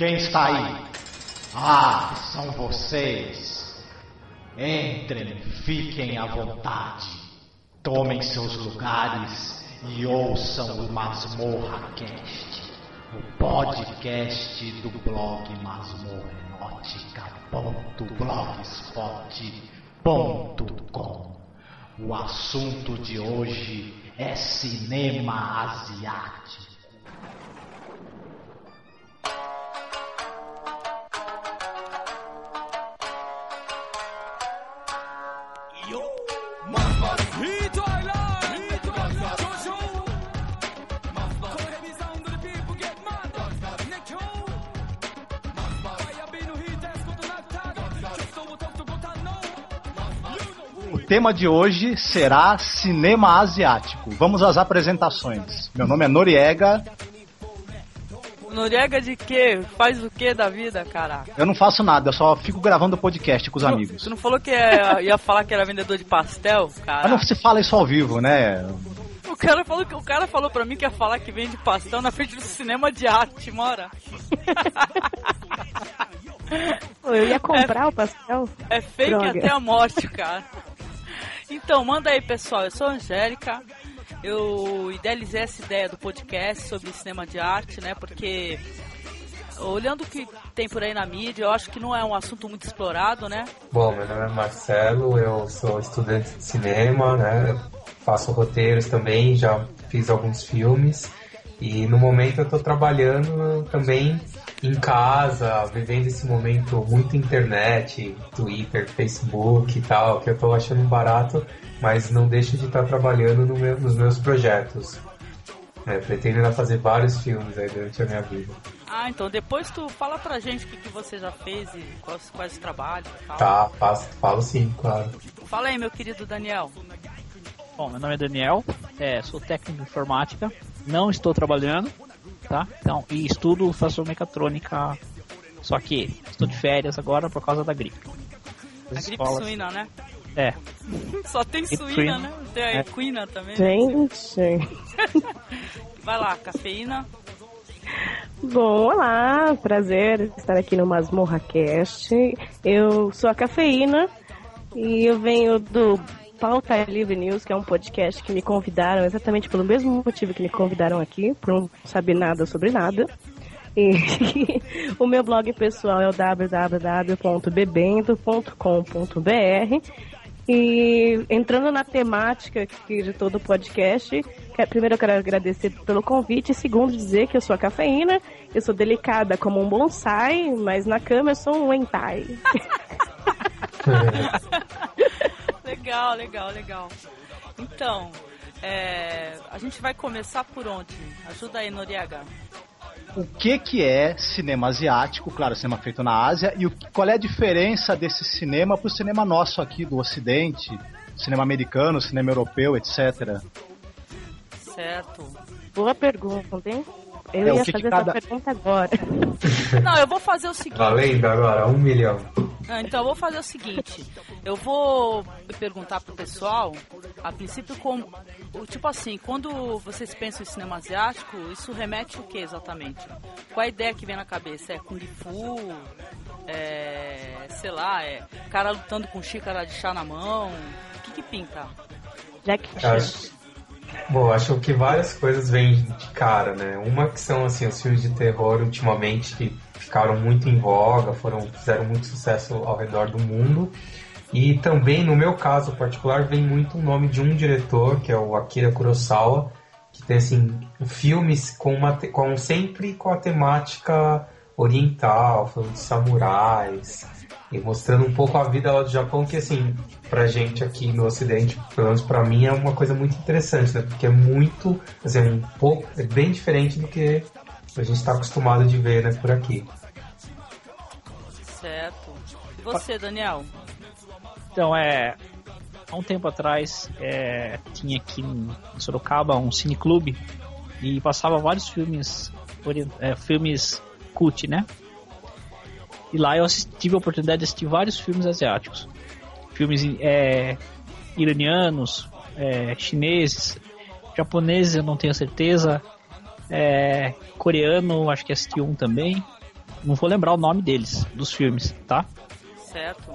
Quem está aí? Ah, são vocês. Entrem, fiquem à vontade. Tomem seus lugares e ouçam o Masmorra Cast, o podcast do blog masmorrenótica.blogspot.com. O assunto de hoje é cinema asiático. Tema de hoje será cinema asiático. Vamos às apresentações. Meu nome é Noriega. Noriega de quê? Faz o que da vida, caraca? Eu não faço nada, eu só fico gravando podcast com os amigos. Tu não falou que ia, ia falar que era vendedor de pastel, cara? Mas não se fala isso ao vivo, né? O cara falou que o cara falou pra mim que ia falar que vende pastel na frente do cinema de arte, mora. Eu ia comprar o pastel. É fake Droga. até a morte, cara. Então, manda aí, pessoal. Eu sou a Angélica. Eu idealizei essa ideia do podcast sobre cinema de arte, né? Porque olhando o que tem por aí na mídia, eu acho que não é um assunto muito explorado, né? Bom, meu nome é Marcelo, eu sou estudante de cinema, né? Faço roteiros também, já fiz alguns filmes. E no momento eu estou trabalhando também em casa, vivendo esse momento muito internet, Twitter, Facebook e tal, que eu estou achando barato, mas não deixo de estar trabalhando no meu- nos meus projetos. É, pretendo ainda fazer vários filmes aí durante a minha vida. Ah, então depois tu fala pra gente o que, que você já fez e quais, quais trabalhos e tal. Tá, faço, falo sim, claro. Fala aí, meu querido Daniel. Bom, meu nome é Daniel, é, sou técnico de informática, não estou trabalhando, tá? Então, e estudo, faço mecatrônica, só que estou de férias agora por causa da gripe. A As gripe escolas- suína, né? É, Só tem Gripe suína, suína. né? Tem a É. equina também. Gente. Vai lá, cafeína. Bom, olá, prazer estar aqui no Masmorra Cast. Eu sou a Cafeína e eu venho do Pauta Livre News, que é um podcast que me convidaram exatamente pelo mesmo motivo que me convidaram aqui, por não saber nada sobre nada. E o meu blog pessoal é o www.bebendo.com.br e entrando na temática de todo o podcast, que- primeiro eu quero agradecer pelo convite, e segundo dizer que eu sou a cafeína, eu sou delicada como um bonsai, mas na cama eu sou um hentai. Legal, legal, legal. Então, é, a gente vai começar por onde? Ajuda aí, Noriega. O que que é cinema asiático? Claro, cinema feito na Ásia. E o, qual é a diferença desse cinema pro cinema nosso aqui do Ocidente? Cinema americano, cinema europeu, etc. Certo. Boa pergunta, hein? Eu É, ia fazer cada- essa pergunta agora. Não, eu vou fazer o seguinte. Valendo agora, um milhão. Ah, Então eu vou fazer o seguinte, eu vou perguntar pro pessoal, a princípio como, o- tipo assim, quando vocês pensam em cinema asiático, isso remete o que exatamente? Qual a ideia que vem na cabeça? É Kung Fu? É, sei lá, é cara lutando com xícara de chá na mão? O que que pinta? Jack Chan. Bom, acho que várias coisas vêm de cara, né? Uma que são assim, os filmes de terror ultimamente que ficaram muito em voga, foram, fizeram muito sucesso ao redor do mundo. E também, no meu caso particular, vem muito o nome de um diretor, que é o Akira Kurosawa, que tem assim, filmes com, uma, com sempre com a temática oriental, falando de samurais, e mostrando um pouco a vida lá do Japão, que assim, pra gente aqui no ocidente, pelo menos pra mim, é uma coisa muito interessante, né? Porque é muito, assim, um pouco, é bem diferente do que a gente tá acostumado de ver, né, por aqui. Certo. E você, Daniel? então é. Há um tempo atrás é, tinha aqui em Sorocaba um cineclube e passava vários filmes, é, filmes cult, né? E lá eu assisti- tive a oportunidade de assistir vários filmes asiáticos. Filmes é, iranianos, é, chineses, japoneses eu não tenho certeza, é, coreano acho que assisti um também. não vou lembrar o nome deles, dos filmes, tá? Certo.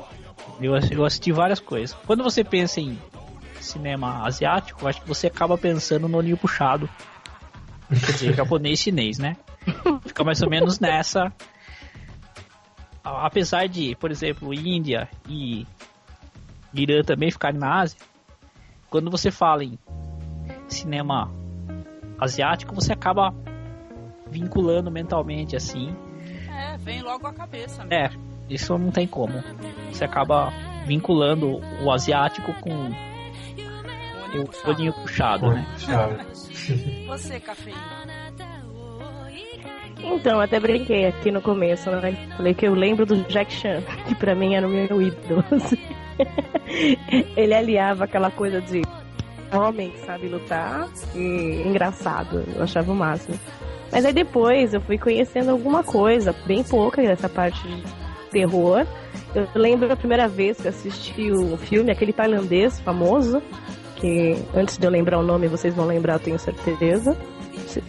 Eu, eu assisti várias coisas. Quando você pensa em cinema asiático, acho que você acaba pensando no olhinho puxado. Quer dizer, japonês chinês, né? Fica mais ou menos nessa. Apesar de, por exemplo, Índia e Irã também ficarem na Ásia, quando você fala em cinema asiático, você acaba vinculando mentalmente assim. É, vem logo a cabeça. Mesmo. É, isso não tem como. Você acaba vinculando o asiático com o olhinho puxado, né? Você, cafeína. Então, até brinquei aqui no começo, né? Falei que eu lembro do Jack Chan, que pra mim era o meu ídolo. Ele aliava aquela coisa de homem que sabe lutar e engraçado. Eu achava o máximo. Mas aí depois eu fui conhecendo alguma coisa, bem pouca dessa parte de terror. Eu lembro a primeira vez que assisti o filme, aquele tailandês famoso, que antes de eu lembrar o nome vocês vão lembrar, eu tenho certeza.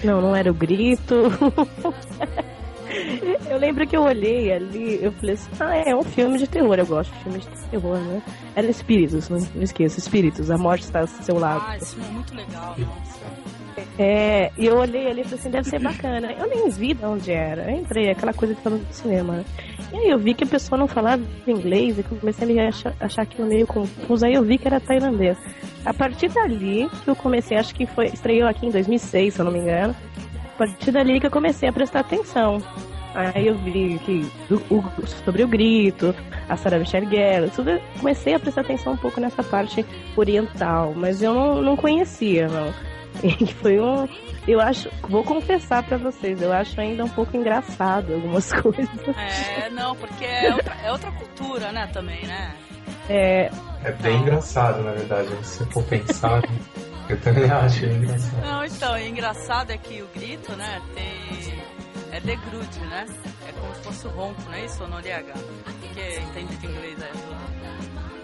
Não, não era o grito. eu lembro que eu olhei ali, eu falei assim, ah, é um filme de terror, eu gosto de filmes de terror, né? Era Espíritos, não, não esqueça, Espíritos, a morte está ao seu lado. Ah, esse filme é muito legal, É, e eu olhei ali e falei assim, deve ser bacana. Eu nem vi de onde era. Eu entrei, aquela coisa que falando do cinema. E aí eu vi que a pessoa não falava inglês e comecei a achar, achar aquilo meio confuso. Aí eu vi que era tailandês. A partir dali que eu comecei, acho que foi, estreou aqui em 2006, se eu não me engano. A partir dali que eu comecei a prestar atenção. Aí eu vi que do, o, sobre o grito, a Sarah Michelle Gellar, tudo, comecei a prestar atenção um pouco nessa parte oriental, mas eu não, não conhecia, não. E foi um. Eu acho. Vou confessar para vocês, eu acho ainda um pouco engraçado algumas coisas. É, não, porque é outra, é outra cultura, né, também, né? É. É bem engraçado, na verdade, se for pensar. eu também acho engraçado. Não, então, o engraçado é que o grito, né, tem. É de grude, né? É como se fosse o ronco, não é isso, Noriega? Porque entende de inglês é.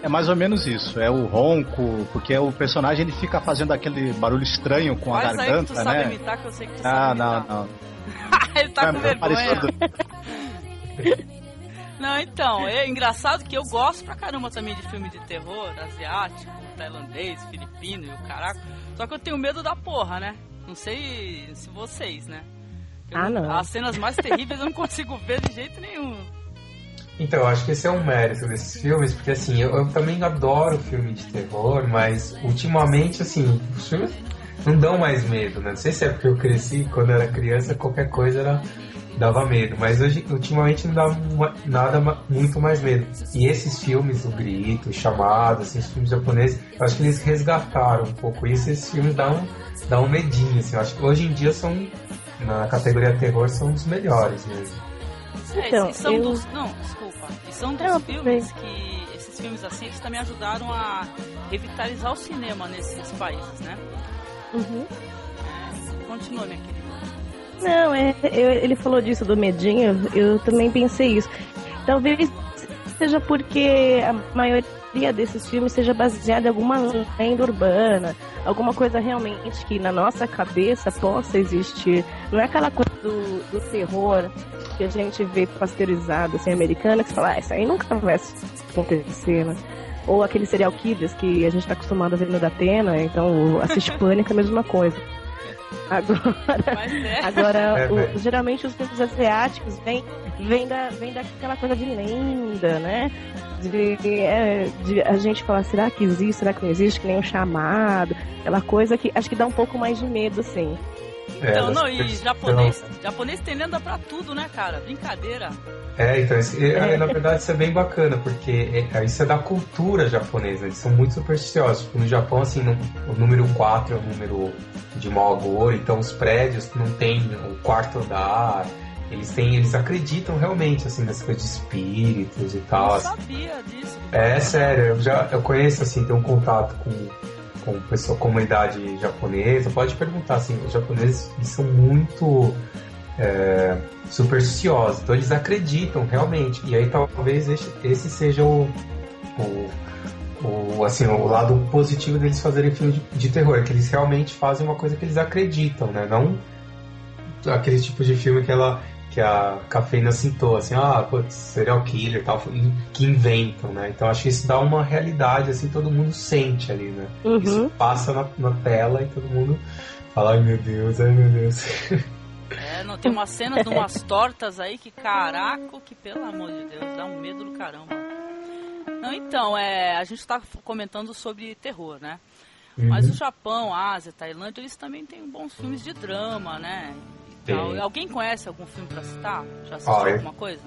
É mais ou menos isso, é o ronco, porque o personagem ele fica fazendo aquele barulho estranho com Faz a aí garganta, que tu sabe né? imitar, que eu sei que tu Ah, sabe não, imitar. não. Ele tá com É vergonha. parecido. Não, então, é engraçado que eu gosto pra caramba também de filme de terror, asiático, tailandês, filipino e o caraca. Só que eu tenho medo da porra, né? Não sei se vocês, né? Eu Ah, não. As cenas mais terríveis eu não consigo ver de jeito nenhum. Então, acho que esse é um mérito desses filmes, porque assim, eu, eu também adoro filme de terror, mas ultimamente, assim, os filmes não dão mais medo, né? Não sei se é porque eu cresci quando era criança, qualquer coisa era, dava medo, mas hoje, ultimamente, não dá uma- nada muito mais medo. E esses filmes, O Grito, O Chamado, assim, os filmes japoneses, eu acho que eles resgataram um pouco isso, esses filmes dão, dão um medinho, assim, eu acho que hoje em dia são, na categoria terror, são os melhores mesmo. É, Então, e são eu- dos. Não, desculpa. São dos Não, filmes que. Esses filmes assim, eles também ajudaram a revitalizar o cinema nesses países, né? Uhum. É, continua, minha querida. Não, é, eu- ele falou disso do medinho, eu também pensei isso. Talvez seja porque a maioria desses filmes seja baseada em alguma lenda urbana, alguma coisa realmente que na nossa cabeça possa existir. Não é aquela coisa do, do terror que a gente vê pasteurizado, assim, americana, que você fala, ah, isso aí nunca vai acontecer, né? Ou aqueles serial killers que a gente tá acostumado a ver no Datena, então assiste Pânico é a mesma coisa. Agora, Mas é. Agora, É, o- geralmente os filmes asiáticos vêm vem da, vem daquela coisa de lenda, né? De, é, de a gente falar, será que existe, será que não existe, que nem um chamado, aquela coisa que acho que dá um pouco mais de medo, assim. Então, das não, e japonês, japonês tem lenda pra tudo, né, cara? Brincadeira. É, então, esse- é, na verdade isso é bem bacana, porque é, isso é da cultura japonesa, eles são muito supersticiosos. Tipo, no Japão, assim, no- o número 4 é o número de mau agouro, então os prédios não tem o quarto andar, eles têm, eles acreditam realmente, assim, nessa coisa de espíritos e tal. não assim. sabia disso. É sério, eu já eu conheço assim, tenho um contato com, com pessoa, comunidade japonesa. Pode perguntar assim, os japoneses são muito é, supersticiosos, então eles acreditam realmente. E aí talvez esse, esse seja o, o, o, assim, o lado positivo deles fazerem filme de, de terror, é que eles realmente fazem uma coisa que eles acreditam, né? Não aquele tipo de filme que ela que a cafeína citou, assim, ah, putz, serial killer e tal, que inventam, né? Então acho que isso dá uma realidade, assim, todo mundo sente ali, né? Uhum. Isso passa na, na tela e todo mundo fala, ai meu Deus, ai meu Deus. É, não, tem uma cena de umas tortas aí que, caraca, que pelo amor de Deus, dá um medo do caramba. Não, então, é, a gente está comentando sobre terror, né? Mas o Japão, a Ásia, a Tailândia, eles também têm bons filmes de drama, né? Tem. Alguém conhece algum filme pra citar? Já assistiu alguma coisa?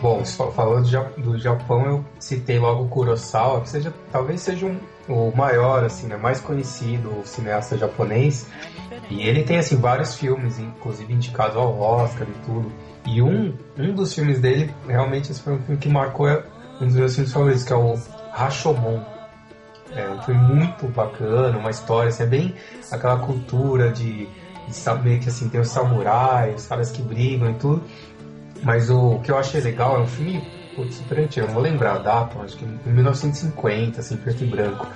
Bom, falando do Japão, eu citei logo o Kurosawa, que seja, talvez seja um, o maior, assim, né, mais conhecido cineasta japonês. É. E ele tem, assim, vários filmes, inclusive indicados ao Oscar e tudo. E um, um dos filmes dele, realmente, esse foi um filme que marcou é, um dos meus filmes favoritos, que é o Rashomon. É um filme muito bacana, uma história, assim, é bem aquela cultura de, saber que, assim, tem os samurais, os caras que brigam e tudo. Mas o que eu achei legal é um filme putz, super antigo, eu vou lembrar a data, acho que em 1950, assim, preto e branco.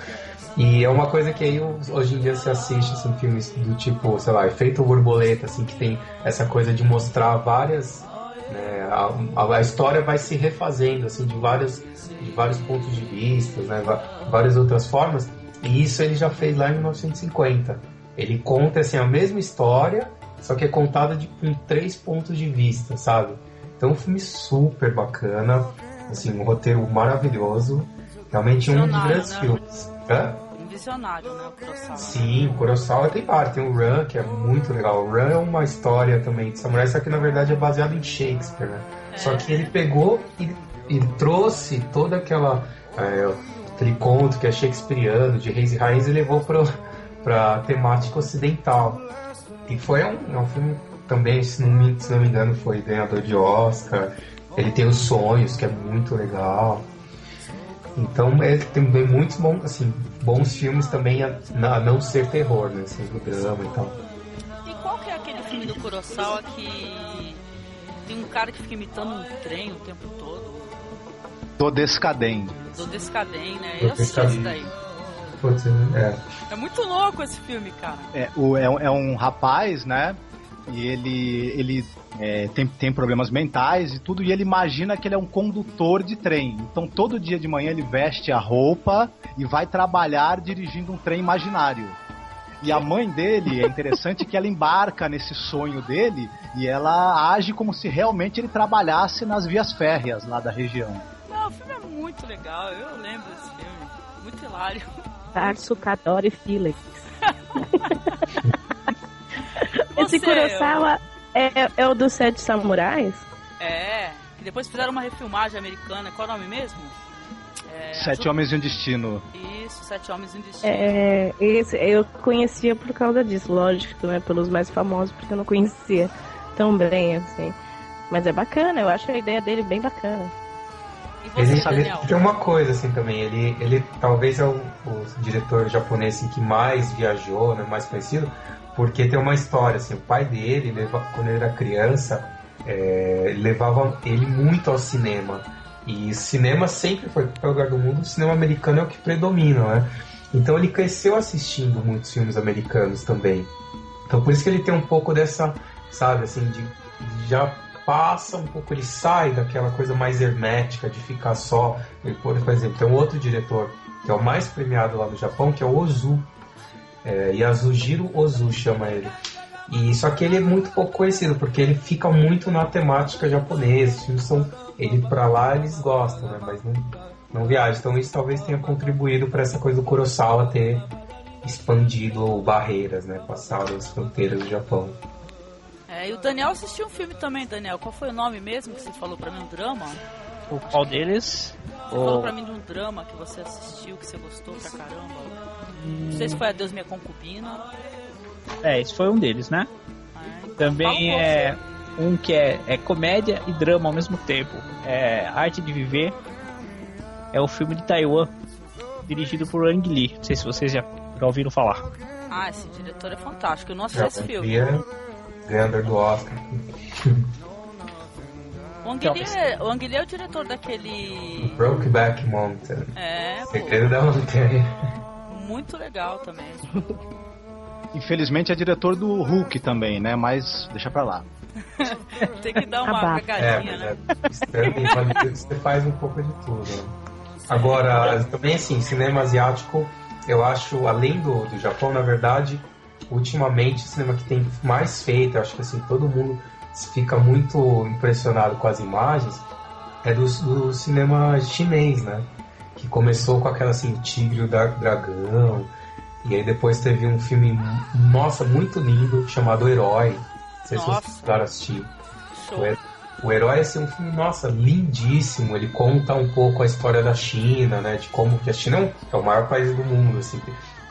E é uma coisa que aí hoje em dia se assiste, assim, filmes do tipo, sei lá, Efeito Borboleta, assim, que tem essa coisa de mostrar várias. Né, a, a- história vai se refazendo, assim, de, várias, de vários pontos de vista, né, várias outras formas. E isso ele já fez lá em 1950. Ele conta, assim, a mesma história, só que é contada de, com três pontos de vista, sabe? Então, um filme super bacana, assim, um roteiro maravilhoso. Realmente um dos grandes né? filmes. Hã? Um visionário, né? O Kurosawa. Sim, o Kurosawa tem parte, tem o Run, que é muito legal. O Run é uma história também de samurai, só que na verdade é baseado em Shakespeare, né? Só que ele pegou e, e trouxe toda aquela é, aquele conto que é shakespeariano, de reis e rainhas, e levou pro, pra temática ocidental. E foi um, é um filme também, se não, me, se não me engano, foi ganhador de Oscar. Ele tem os sonhos, que é muito legal. Então ele tem bem muitos bons, assim, bons filmes também a, a não ser terror, né? Sendo drama e tal. E qual que é aquele filme do Kurosawa que tem um cara que fica imitando um trem o tempo todo? Do Descaden. Do Descaden, né? Do Eu assisti esse daí. Putz, é. É muito louco esse filme, cara. É, o, é, um- é um rapaz, né? E ele, ele é, tem, tem problemas mentais e tudo, e ele imagina que ele é um condutor de trem. Então todo dia de manhã ele veste a roupa e vai trabalhar dirigindo um trem imaginário. E a mãe dele, é interessante que ela embarca nesse sonho dele e ela age como se realmente ele trabalhasse nas vias férreas lá da região. Não, o filme é muito legal. Eu lembro desse filme. Muito hilário. Tarso, Kadori e Felix. Esse Você, Kurosawa é, é o dos Sete Samurais? É. Que depois fizeram uma refilmagem americana. Qual é o nome mesmo? É, Sete Homens e um Destino. Isso, Sete Homens em Destino. É, esse eu conhecia por causa disso, lógico, né? Pelos mais famosos, porque eu não conhecia tão bem, assim. Mas é bacana, eu acho a ideia dele bem bacana. Você, Ele, Daniel? tem uma coisa assim também, ele, ele talvez é o, o diretor japonês assim, que mais viajou, né, mais conhecido, porque tem uma história assim, o pai dele, leva, quando ele era criança, é, levava ele muito ao cinema. E cinema sempre foi, qualquer lugar do mundo, o cinema americano é o que predomina, né? Então ele cresceu assistindo muitos filmes americanos também. Então por isso que ele tem um pouco dessa, sabe, assim, de, de já passa um pouco, ele sai daquela coisa mais hermética de ficar só. Ele, Por exemplo, tem um outro diretor que é o mais premiado lá no Japão, que é o Ozu. É, Yasujiro Ozu chama ele. E só que ele é muito pouco conhecido, porque ele fica muito na temática japonesa. Os filmes são. Ele pra lá eles gostam, né? Mas não, não viaja. Então isso talvez tenha contribuído para essa coisa do Kurosawa ter expandido barreiras, né? Passado as fronteiras do Japão. É, e o Daniel assistiu um filme também, Daniel. Qual foi o nome mesmo que você falou pra mim? Um drama? O qual deles? Você falou O... pra mim de um drama que você assistiu, que você gostou pra caramba. Não sei se foi Adeus Minha Concubina. É, esse foi um deles, né? Então Também um pouco. é um que é, é comédia e drama ao mesmo tempo. É Arte de Viver. É o filme de Taiwan, dirigido por Ang Lee. Não sei se vocês já, já ouviram falar. Ah, esse diretor é fantástico. Eu não assisti esse filme. Ganhador do Oscar. O Ang Lee é, o Ang Lee é o diretor daquele. Brokeback Mountain. É, Segredo da Montanha. muito legal também. Infelizmente é diretor do Hulk também, né? Mas deixa pra lá. Tem que dar uma cagadinha, é, né? É, você faz um pouco de tudo. Né? Agora, também assim, cinema asiático, eu acho, além do, do Japão, na verdade, ultimamente o cinema que tem mais feito, acho que assim, todo mundo fica muito impressionado com as imagens, é do, do cinema chinês, né? Que começou com aquela assim, Tigre e o Dragão, e aí depois teve um filme, nossa, muito lindo, chamado Herói. Não sei nossa. se vocês precisaram assistir. O, o Herói é assim, um filme, nossa, lindíssimo. Ele conta um pouco a história da China, né? De como que a China é, é o maior país do mundo, assim,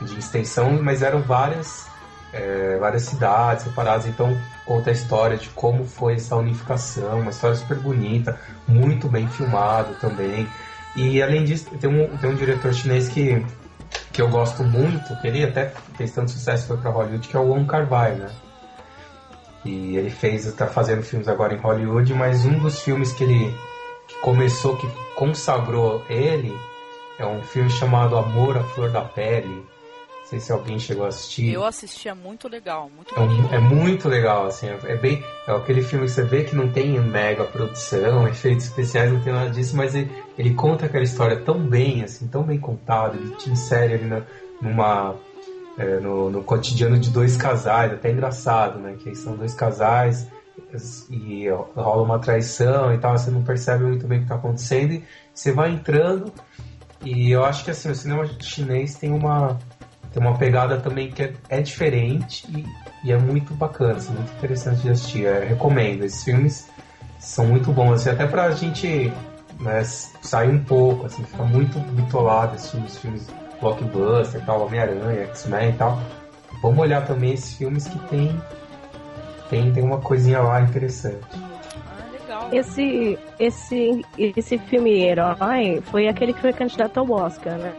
de extensão, mas eram várias, é, várias cidades separadas. Então conta a história de como foi essa unificação, uma história super bonita, muito bem filmado também. E além disso, tem um, tem um diretor chinês que que eu gosto muito, que ele até fez tanto sucesso foi para Hollywood, que é o Wong Kar Wai, né? E ele fez, está fazendo filmes agora em Hollywood, mas um dos filmes que ele que começou, que consagrou ele, é um filme chamado Amor à Flor da Pele, sei se alguém chegou a assistir. Eu assisti, é muito legal, muito é, um, é, muito legal, assim, é, é, bem, é aquele filme que você vê que não tem mega produção, efeitos especiais, não tem nada disso, mas ele, ele conta aquela história tão bem, assim, tão bem contado, ele te insere ali na, numa, é, no, no cotidiano de dois casais, até engraçado, né, que são dois casais e rola uma traição e tal, você não percebe muito bem o que está acontecendo e você vai entrando e eu acho que assim, o cinema chinês tem uma tem uma pegada também que é, é diferente e, e, é muito bacana, assim, muito interessante de assistir. Eu recomendo. Esses filmes são muito bons, assim, até pra gente né, sair um pouco, assim, ficar muito bitolado assistindo os filmes blockbuster e tal, Homem-Aranha, X-Men e tal. Vamos olhar também esses filmes que tem, tem, tem uma coisinha lá interessante. Ah, esse, esse, esse filme Herói foi aquele que foi candidato ao Oscar, né?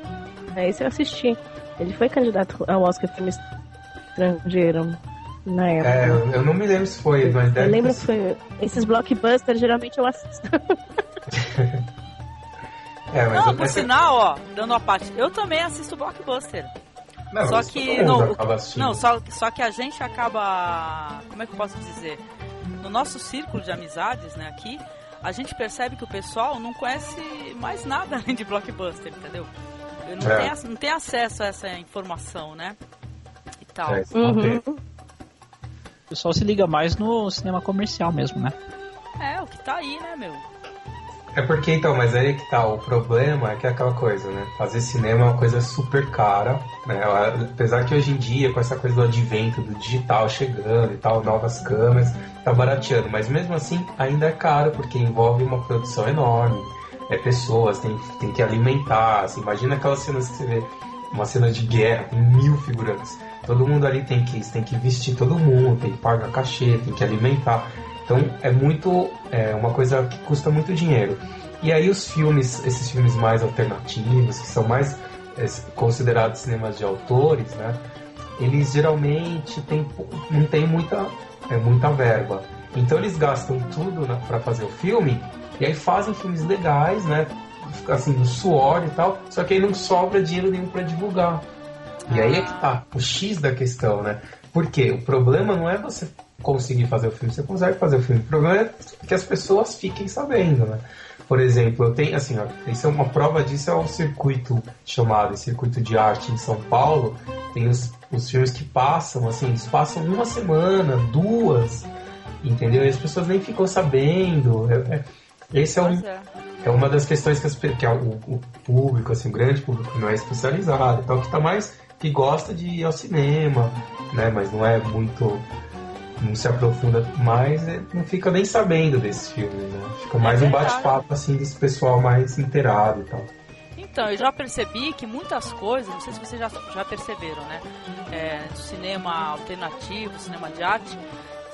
Esse eu assisti. Ele foi candidato ao Oscar filme estrangeiro na época. É, eu, não me lembro se foi, mas deve Eu lembro que foi. Esses blockbusters geralmente eu assisto. é, mas não, por sinal, ó, dando a parte, eu também assisto blockbuster. Não, só que não, não só, só que a gente acaba, como é que eu posso dizer? No nosso círculo de amizades, né, aqui, a gente percebe que o pessoal não conhece mais nada além de blockbuster, entendeu? Não, é. tem, não tem acesso a essa informação, né? E tal. É, uhum. O pessoal se liga mais no cinema comercial mesmo, né? É, o que tá aí, né, meu? É porque então, mas aí é que tá, o problema é que é aquela coisa, né? Fazer cinema é uma coisa super cara, né? Apesar que hoje em dia, com essa coisa do advento do digital chegando e tal, novas câmeras, tá barateando, mas mesmo assim ainda é caro, porque envolve uma produção enorme é pessoas, tem, tem que alimentar. Assim, imagina aquelas cenas que você vê, uma cena de guerra, com mil figurantes. Todo mundo ali tem que, tem que vestir todo mundo, tem que pagar cachê, tem que alimentar. Então é muito. É uma coisa que custa muito dinheiro. E aí os filmes, esses filmes mais alternativos, que são mais é, considerados cinemas de autores, né? Eles geralmente tem, não tem muita, é, muita verba. Então eles gastam tudo né, para fazer o filme e aí fazem filmes legais, né? Assim, do suor e tal, só que aí não sobra dinheiro nenhum para divulgar. E aí é que tá o X da questão, né? Porque o problema não é você conseguir fazer o filme, você consegue fazer o filme. O problema é que as pessoas fiquem sabendo, né? Por exemplo, eu tenho, assim, ó, isso é uma prova disso é o circuito chamado Circuito de Arte em São Paulo. Tem os, os filmes que passam, assim, eles passam uma semana, duas, entendeu? E as pessoas nem ficam sabendo. É, é, esse é, um, é. é. uma das questões que, as, que é o, o, público, assim, o grande público não é especializado, então que tá mais que gosta de ir ao cinema, né? Mas não é muito não se aprofunda mais, é, não fica nem sabendo desses filmes, né? Fica mais é um bate-papo assim desse pessoal mais inteirado e tal. Então, eu já percebi que muitas coisas, não sei se vocês já, já perceberam, né? É, do cinema alternativo, cinema de arte,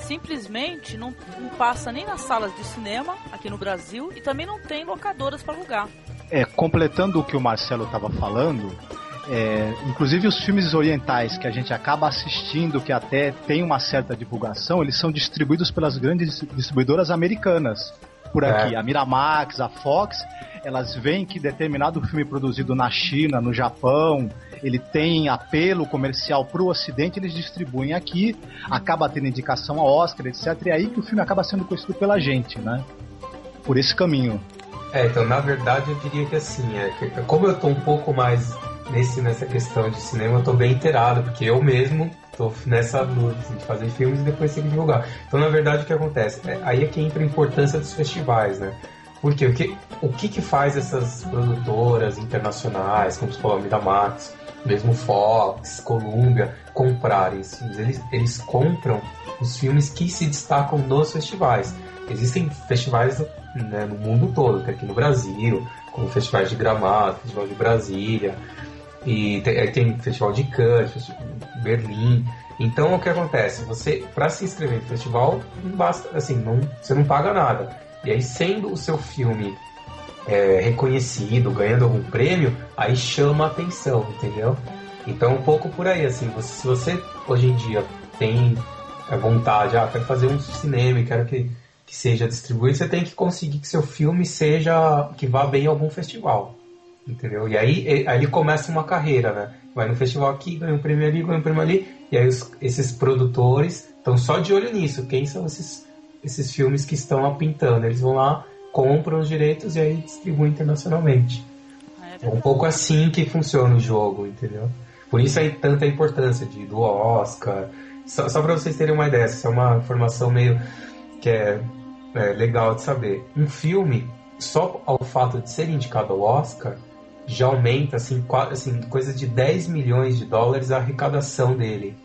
simplesmente não, não passa nem nas salas de cinema aqui no Brasil e também não tem locadoras para alugar. É, completando o que o Marcelo estava falando, é, inclusive os filmes orientais que a gente acaba assistindo, que até tem uma certa divulgação, eles são distribuídos pelas grandes distribuidoras americanas. por aqui. É. A Miramax, a Fox, elas veem que determinado filme produzido na China, no Japão, ele tem apelo comercial para o Ocidente, eles distribuem aqui, acaba tendo indicação a Oscar, etc. E é aí que o filme acaba sendo conhecido pela gente, né? Por esse caminho. É, então na verdade eu diria que assim, é, como eu tô um pouco mais nesse, nessa questão de cinema, eu tô bem inteirado, porque eu mesmo tô nessa luta assim, de fazer filmes e depois que divulgar. Então, na verdade, o que acontece? É, aí é que entra a importância dos festivais, né? Porque o que, o que, que faz essas produtoras internacionais, como você falou, Miramax, mesmo Fox, Columbia, comprarem esses filmes? Eles, eles compram os filmes que se destacam nos festivais. Existem festivais né, no mundo todo, que aqui no Brasil, como festivais de Gramado, Festival de Brasília, e tem, tem Festival de Cannes, Berlim. Então o que acontece? Você, para se inscrever no festival, não basta, assim, não, você não paga nada. E aí, sendo o seu filme é, reconhecido, ganhando algum prêmio, aí chama a atenção, entendeu? Então, um pouco por aí, assim, você, se você hoje em dia tem a vontade, ah, quero fazer um cinema quero que, que seja distribuído, você tem que conseguir que seu filme seja, que vá bem em algum festival, entendeu? E aí, aí ele começa uma carreira, né? Vai no festival aqui, ganha um prêmio ali, ganha um prêmio ali, e aí os, esses produtores estão só de olho nisso, quem são esses esses filmes que estão apintando. Eles vão lá, compram os direitos e aí distribuem internacionalmente. É, é um pouco assim que funciona o jogo, entendeu? Por isso aí tanta importância de, do Oscar. Só, só para vocês terem uma ideia, essa é uma informação meio que é, é legal de saber. Um filme, só ao fato de ser indicado ao Oscar, já aumenta assim, assim coisa de 10 milhões de dólares a arrecadação dele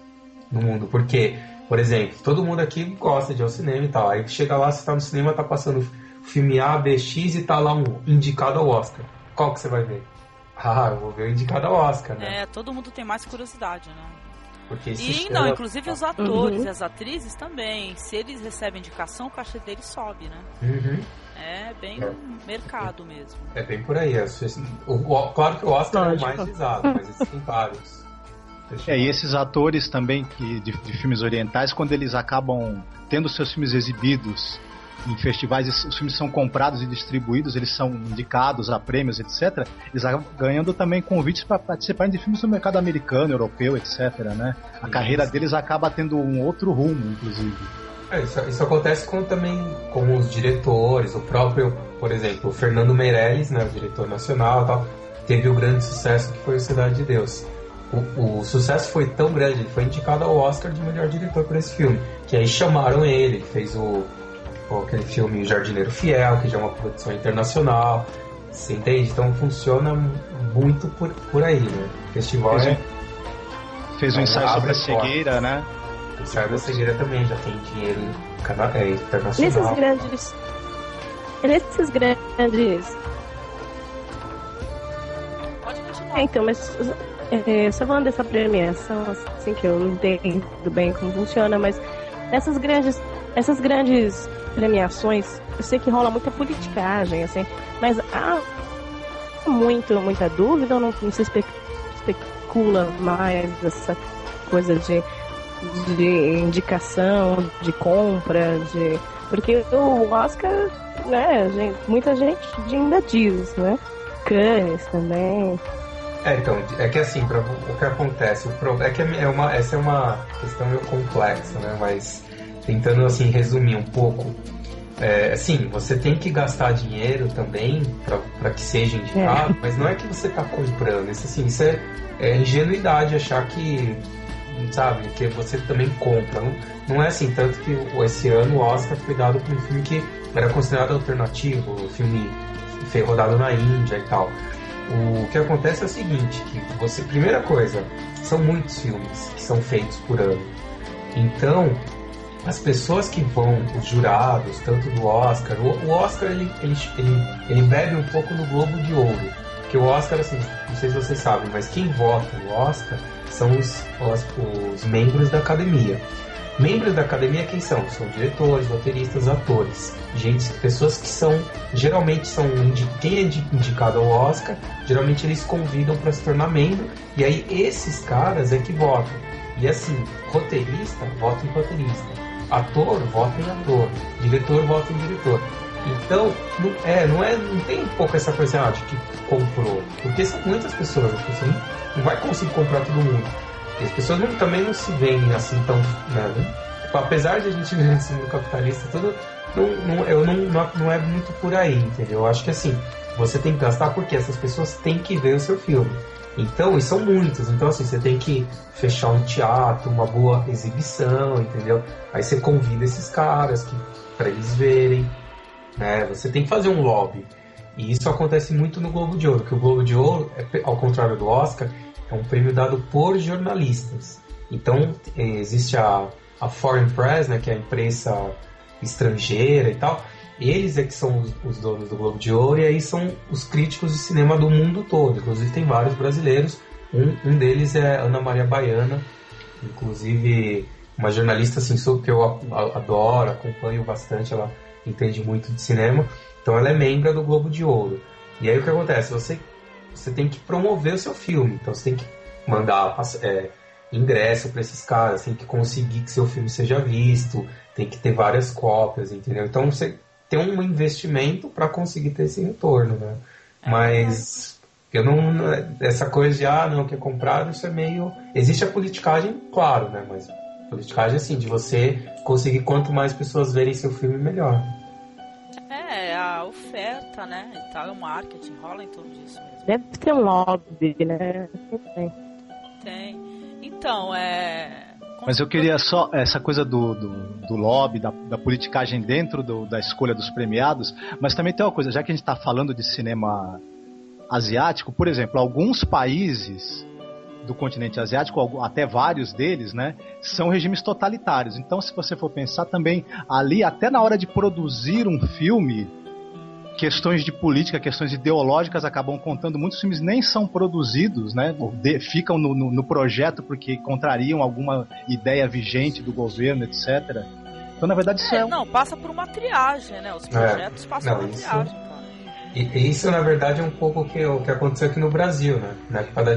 no mundo. Porque por exemplo, todo mundo aqui gosta de ir ao cinema e tal. Aí chega lá, você tá no cinema, tá passando filme A, B, X e tá lá um indicado ao Oscar. Qual que você vai ver? Ah, eu vou ver o indicado ao Oscar, né? É, todo mundo tem mais curiosidade, né? Porque e não, inclusive os atores uhum. e as atrizes também. Se eles recebem indicação, o cachê deles sobe, né? Uhum. É bem é. mercado mesmo. É bem por aí. É, o, o, claro que o Oscar Lógico. é o mais visado, mas existem vários. É, e esses atores também que, de, de, filmes orientais, quando eles acabam tendo seus filmes exibidos em festivais, os filmes são comprados e distribuídos, eles são indicados a prêmios, etc. Eles acabam ganhando também convites para participarem de filmes no mercado americano, europeu, etc. Né? A carreira deles acaba tendo um outro rumo, inclusive. É, isso, isso, acontece com, também com os diretores, o próprio, por exemplo, o Fernando Meirelles, né, o diretor nacional, tal, teve o grande sucesso que foi o Cidade de Deus o, o, sucesso foi tão grande, ele foi indicado ao Oscar de melhor diretor por esse filme. Que aí chamaram ele fez o, o, aquele filme O Jardineiro Fiel, que já é uma produção internacional. Você entende? Então funciona muito por, por aí, né? O festival fez, é, fez um ensaio sobre a cegueira, né? O ensaio da cegueira também já tem dinheiro é, internacional. Nesses grandes. Nesses grandes. Pode continuar. É, então, mas é, só falando dessa premiação, assim, que eu não entendo bem como funciona, mas essas grandes, essas grandes premiações, eu sei que rola muita politicagem, assim, mas há muito, muita dúvida não, não se especula mais essa coisa de, de indicação, de compra, de. Porque o Oscar, né, gente, muita gente ainda diz, né? Cannes também. É, então, é que assim, pra, o que acontece, o é que é, é uma, essa é uma questão meio complexa, né? Mas tentando assim resumir um pouco, é, assim, você tem que gastar dinheiro também para que seja indicado, é. mas não é que você está comprando, isso assim, isso é, é, ingenuidade achar que, sabe, que você também compra. Não, não é assim, tanto que esse ano o Oscar foi dado para um filme que era considerado alternativo, filme foi rodado na Índia e tal. O que acontece é o seguinte, que você, primeira coisa, são muitos filmes que são feitos por ano. Então, as pessoas que vão, os jurados, tanto do Oscar, o, Oscar ele, ele, ele, bebe um pouco no Globo de Ouro. Que o Oscar, assim, não sei se vocês sabem, mas quem vota no Oscar são os, os, os membros da academia. Membros da academia quem são? São diretores, roteiristas, atores, gente, pessoas que são geralmente são quem é indicado ao Oscar, geralmente eles convidam para se tornar membro e aí esses caras é que votam. E assim, roteirista vota em roteirista, ator vota em ator, diretor vota em diretor. Então, não, é, não, é, não tem um pouco essa coisa ah, de que comprou. Porque são muitas pessoas, você não, não vai conseguir comprar todo mundo. E as pessoas também não se veem assim tão. Né? Tipo, apesar de a gente ver assim no capitalista, tudo. Não, não, eu não, não, não é muito por aí, entendeu? Eu acho que assim, você tem que gastar porque essas pessoas têm que ver o seu filme. Então, e são muitos. Então, assim, você tem que fechar um teatro, uma boa exibição, entendeu? Aí você convida esses caras que para eles verem. Né? Você tem que fazer um lobby. E isso acontece muito no Globo de Ouro, que o Globo de Ouro, é, ao contrário do Oscar, é um prêmio dado por jornalistas. Então, existe a, a Foreign Press, né, que é a imprensa estrangeira e tal, eles é que são os, os, donos do Globo de Ouro e aí são os críticos de cinema do mundo todo. Inclusive tem vários brasileiros. Um, um deles é Ana Maria Baiana, inclusive uma jornalista assim, que eu adoro, acompanho bastante, ela entende muito de cinema. Então ela é membro do Globo de Ouro. E aí o que acontece? Você, você tem que promover o seu filme. Então você tem que mandar é, ingresso para esses caras, tem que conseguir que seu filme seja visto, tem que ter várias cópias, entendeu? Então você ter um investimento para conseguir ter esse retorno, né? É. Mas eu não essa coisa de ah não quer comprar isso é meio existe a politicagem claro, né? Mas politicagem assim de você conseguir quanto mais pessoas verem seu filme melhor. É a oferta, né? E tal, o marketing rola em torno disso mesmo. Deve ter um lobby, né? Tem. Tem. Então é mas eu queria só essa coisa do, do, do lobby, da, da, politicagem dentro do, da escolha dos premiados, mas também tem uma coisa, já que a gente está falando de cinema asiático, por exemplo, alguns países do continente asiático, até vários deles, né, são regimes totalitários. Então, se você for pensar também ali, até na hora de produzir um filme, questões de política, questões ideológicas acabam contando. Muitos filmes nem são produzidos, né? De, ficam no, no, no, projeto porque contrariam alguma ideia vigente do governo, etc. Então, na verdade, isso é. é não, passa por uma triagem, né? Os projetos é, passam por uma isso... triagem. E isso, na verdade, é um pouco o que, o que aconteceu aqui no Brasil, né? Na época da,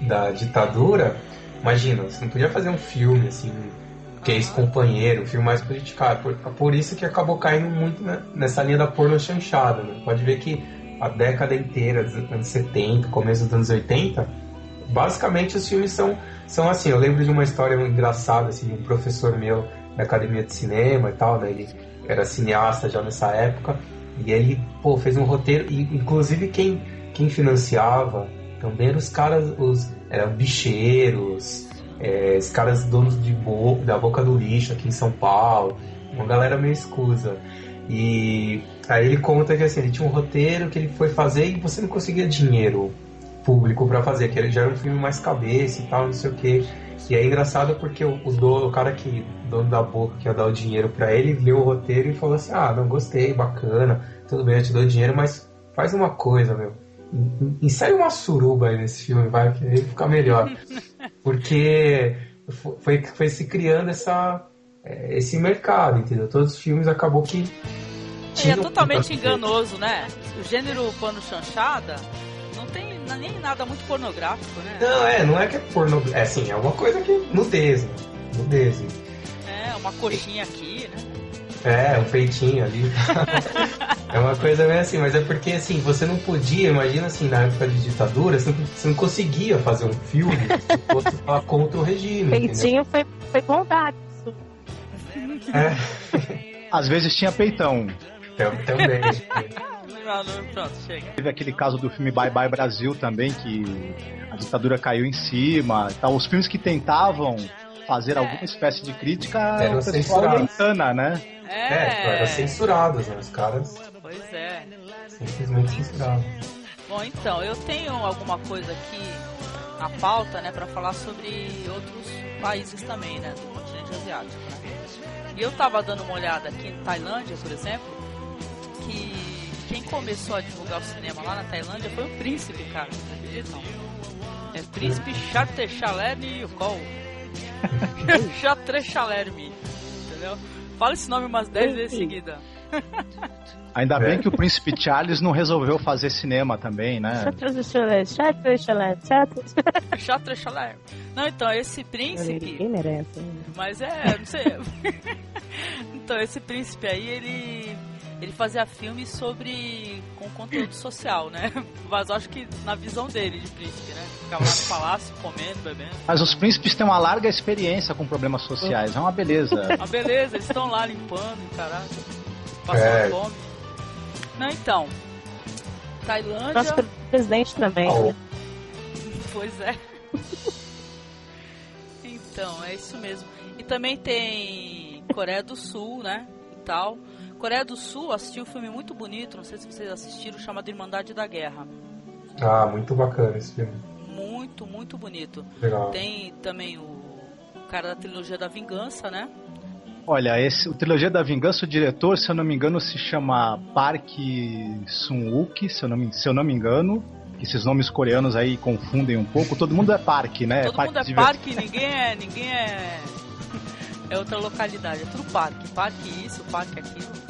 da ditadura, imagina, você não podia fazer um filme, assim, que é ex-companheiro, um filme mais politicado. Por, por isso que acabou caindo muito né, nessa linha da porno chanchada. Né? Pode ver que a década inteira, dos anos 70, começo dos anos 80, basicamente os filmes são, são assim. Eu lembro de uma história engraçada, assim, um professor meu da academia de cinema e tal, né? Ele era cineasta já nessa época, e ele, pô, fez um roteiro, e inclusive quem, quem financiava também eram os caras, os eram bicheiros, é, os caras donos de bo da boca do lixo aqui em São Paulo, uma galera meio escusa. E aí ele conta que assim, ele tinha um roteiro que ele foi fazer e você não conseguia dinheiro público para fazer, que ele já era um filme mais cabeça e tal, não sei o que. E é engraçado porque o, o, cara que, dono da boca, que ia dar o dinheiro para ele, leu o roteiro e falou assim: Ah, não gostei, bacana, tudo bem, eu te dou dinheiro, mas faz uma coisa, meu. Insere uma suruba aí nesse filme, vai, que aí fica melhor. Porque foi, foi se criando essa, é, esse mercado, entendeu? Todos os filmes acabou que. É, é totalmente enganoso, né? O gênero pano chanchada não tem nem nada muito pornográfico, né? Não, é, não é que é pornográfico. É assim, é uma coisa que. nudez, né? Nudez. É, uma coxinha aqui, né? É, um peitinho ali. é uma coisa meio assim, mas é porque assim, você não podia, imagina assim, na época de ditadura, você não, você não conseguia fazer um filme que fosse falar contra o regime. Peitinho foi, foi bondade. É. Às vezes tinha peitão. Também. Pronto, chega. Teve aquele caso do filme Bye Bye Brasil também, que a ditadura caiu em cima. Então, os filmes que tentavam fazer é. alguma espécie de crítica, Eram o pessoal ia encana, né? É, é eram censurados, né? Os caras. Pois é. Simplesmente censurados. Bom, então, eu tenho alguma coisa aqui na pauta, né, para falar sobre outros países também, né, do continente asiático. Né? E eu tava dando uma olhada aqui em Tailândia, por exemplo, que quem começou a divulgar o cinema lá na Tailândia foi o príncipe, cara. Acreditam? É príncipe Chartechalerni Yukol. Chartechalermi, entendeu? Fala esse nome umas 10 vezes seguida. Ainda bem que o príncipe Charles não resolveu fazer cinema também, né? Não, então, esse príncipe. merece. Mas é, não sei. então, esse príncipe aí, ele. Ele fazia filmes sobre com conteúdo social, né? Mas acho que na visão dele de príncipe, né? Ficava lá no palácio comendo, bebendo. Mas os príncipes têm uma larga experiência com problemas sociais, é uma beleza. uma beleza, eles estão lá limpando, caralho, passando é. fome. Não, então, Tailândia. Nosso presidente também. Oh. Pois é. então, é isso mesmo. E também tem Coreia do Sul, né? E tal. Coreia do Sul assisti um filme muito bonito, não sei se vocês assistiram, chamado Irmandade da Guerra. Ah, muito bacana esse filme. Muito, muito bonito. Legal. Tem também o, o cara da trilogia da Vingança, né? Olha, esse, o Trilogia da Vingança, o diretor, se eu não me engano, se chama Park Sun-wook, se, eu não me, se eu não me engano. Esses nomes coreanos aí confundem um pouco. Todo mundo é Park, né? Todo mundo é Park, ninguém é, ninguém é é outra localidade, é tudo parque. Parque isso, parque aquilo.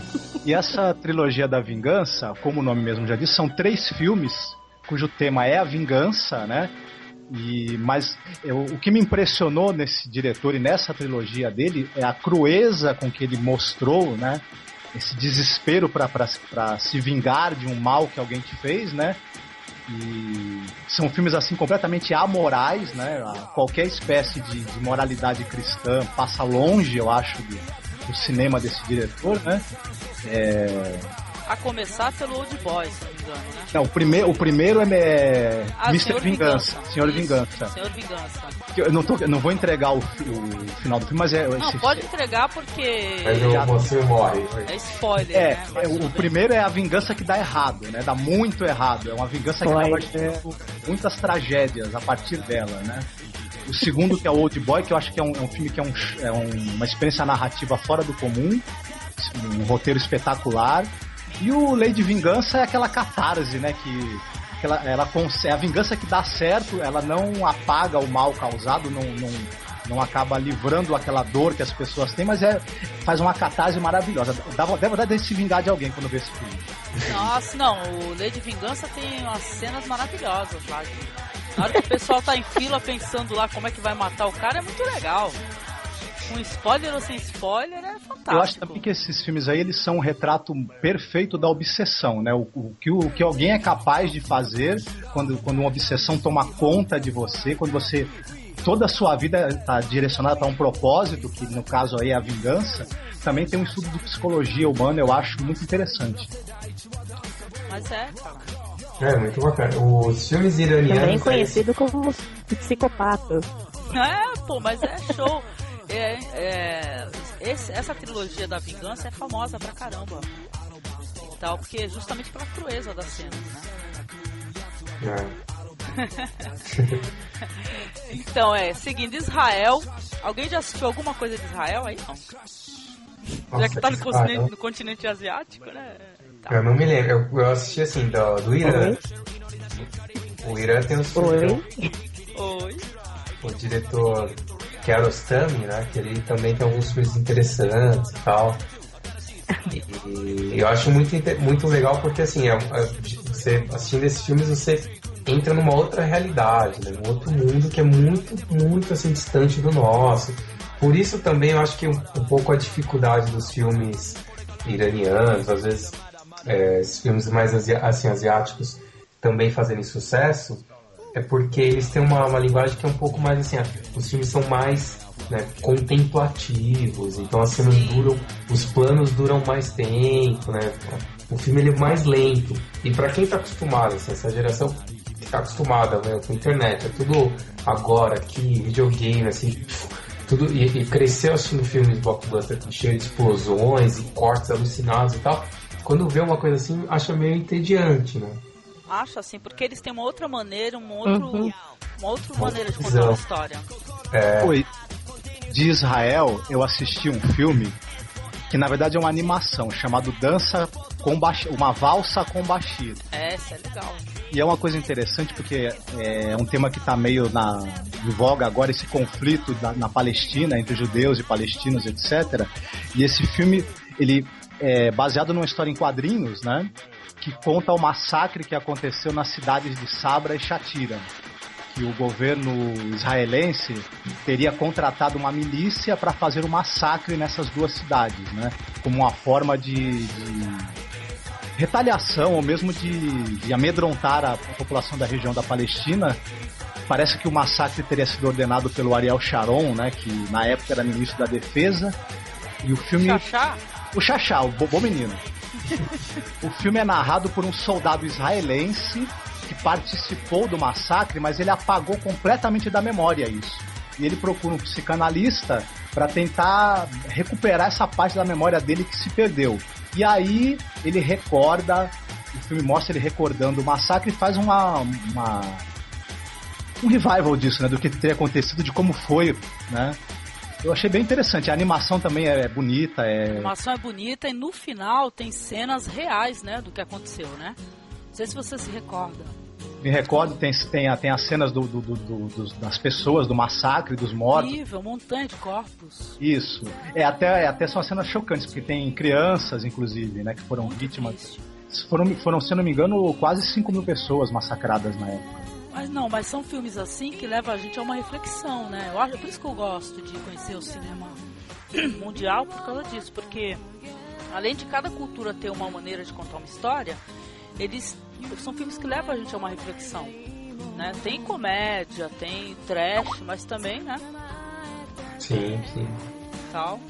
E essa trilogia da vingança, como o nome mesmo já diz, são três filmes cujo tema é a vingança, né? E, mas eu, o que me impressionou nesse diretor e nessa trilogia dele é a crueza com que ele mostrou, né? Esse desespero para se vingar de um mal que alguém te fez, né? E são filmes assim completamente amorais, né? Qualquer espécie de, de moralidade cristã passa longe, eu acho, do, do cinema desse diretor, né? É, a começar pelo Old Boy, se não me engano, né? Não, o, prime o primeiro é, é ah, Mr. Senhor Vingança. Vingança. Senhor Vingança. Senhor Vingança. Eu não, tô, eu não vou entregar o, o final do filme, mas é. Não, esse, pode entregar porque. Mas já, você morre. É spoiler. É, né? é o primeiro é a vingança que dá errado, né? Dá muito errado. É uma vingança que acaba tendo muitas tragédias a partir dela, né? O segundo, que é o Old Boy, que eu acho que é um, é um filme que é, um, é um, uma experiência narrativa fora do comum, um roteiro espetacular. E o de Vingança é aquela catarse, né? Que, que ela, ela é a vingança que dá certo, ela não apaga o mal causado, não, não, não acaba livrando aquela dor que as pessoas têm, mas é, faz uma catarse maravilhosa. Dá, dá vontade de se vingar de alguém quando vê esse filme. Nossa, não, o de Vingança tem umas cenas maravilhosas lá. Na hora que o pessoal tá em fila pensando lá como é que vai matar o cara, é muito legal com spoiler ou sem spoiler, é fantástico. Eu acho também que esses filmes aí, eles são um retrato perfeito da obsessão, né? O, o, que, o que alguém é capaz de fazer quando, quando uma obsessão toma conta de você, quando você toda a sua vida está direcionada para um propósito, que no caso aí é a vingança, também tem um estudo de psicologia humana, eu acho muito interessante. Mas é. É, muito bacana. Os filmes iranianos. Também conhecido como psicopatas. É, pô, mas é show. É, é, esse, essa trilogia da vingança é famosa pra caramba. E tal, porque justamente pela crueza das cenas, né? É. então, é, seguindo Israel. Alguém já assistiu alguma coisa de Israel aí? Não. Nossa, já que tá no continente, no continente, asiático, né? Tá. Eu não me lembro. Eu, eu assisti assim, do, do Irã. Oi? O Irã tem os Oi. Oi. O diretor Kiarostami, né? Que ele também tem alguns filmes interessantes e tal. E, eu acho muito, muito legal porque, assim, é, é, você, assistindo esses filmes, você entra numa outra realidade, né? Num outro mundo que é muito, muito, assim, distante do nosso. Por isso também eu acho que um, um pouco a dificuldade dos filmes iranianos, às vezes é, filmes mais assim, asiáticos também fazerem sucesso, é porque eles têm uma, uma linguagem que é um pouco mais assim, os filmes são mais né, contemplativos, então as cenas duram, os planos duram mais tempo, né? O filme ele é mais lento. E para quem tá acostumado, assim, essa geração que tá acostumada né, com internet, é tudo agora aqui, videogame, assim, tudo e, e cresceu assistindo filmes blockbuster cheio de explosões e cortes alucinados e tal. Quando vê uma coisa assim, acha meio entediante, né? Acho assim, porque eles têm uma outra maneira, um outro, uhum. uma outra maneira de contar a história. É... Oi, de Israel, eu assisti um filme que na verdade é uma animação chamado Dança com uma valsa com Bashir. É, isso é legal. E é uma coisa interessante porque é um tema que está meio na de voga agora esse conflito da, na Palestina entre judeus e palestinos, etc. E esse filme ele é baseado numa história em quadrinhos, né? Que conta o massacre que aconteceu nas cidades de Sabra e Shatira. que o governo israelense teria contratado uma milícia para fazer um massacre nessas duas cidades, né? Como uma forma de, de retaliação ou mesmo de, de amedrontar a, população da região da Palestina parece que o massacre teria sido ordenado pelo Ariel Sharon, né, que na época era ministro da Defesa. E o filme. Chachá? O Chachá, o bom menino. O filme é narrado por um soldado israelense que participou do massacre, mas ele apagou completamente da memória isso. E ele procura um psicanalista para tentar recuperar essa parte da memória dele que se perdeu. E aí ele recorda, o filme mostra ele recordando o massacre e faz uma, uma um revival disso, né? Do que teria acontecido, de como foi, né? Eu achei bem interessante. A animação também é bonita. É... A animação é bonita e no final tem cenas reais, né? Do que aconteceu, né? Não sei se você se recorda. Me recordo, tem, tem, tem as cenas do, do, do, do das pessoas, do massacre, dos mortos. Incrível, montanha de corpos. Isso. É até, é, até são cenas chocantes, porque tem crianças, inclusive, né? Que foram Muito vítimas. Foram, foram, se não me engano, quase 5 mil pessoas massacradas na época. Mas não, mas são filmes assim que levam a gente a uma reflexão, né? Eu acho, por isso que eu gosto de conhecer o cinema mundial por causa disso, porque além de cada cultura ter uma maneira de contar uma história, eles são filmes que levam a gente a uma reflexão, né? Tem comédia, tem trash, mas também, né? Sim, sim. Tal.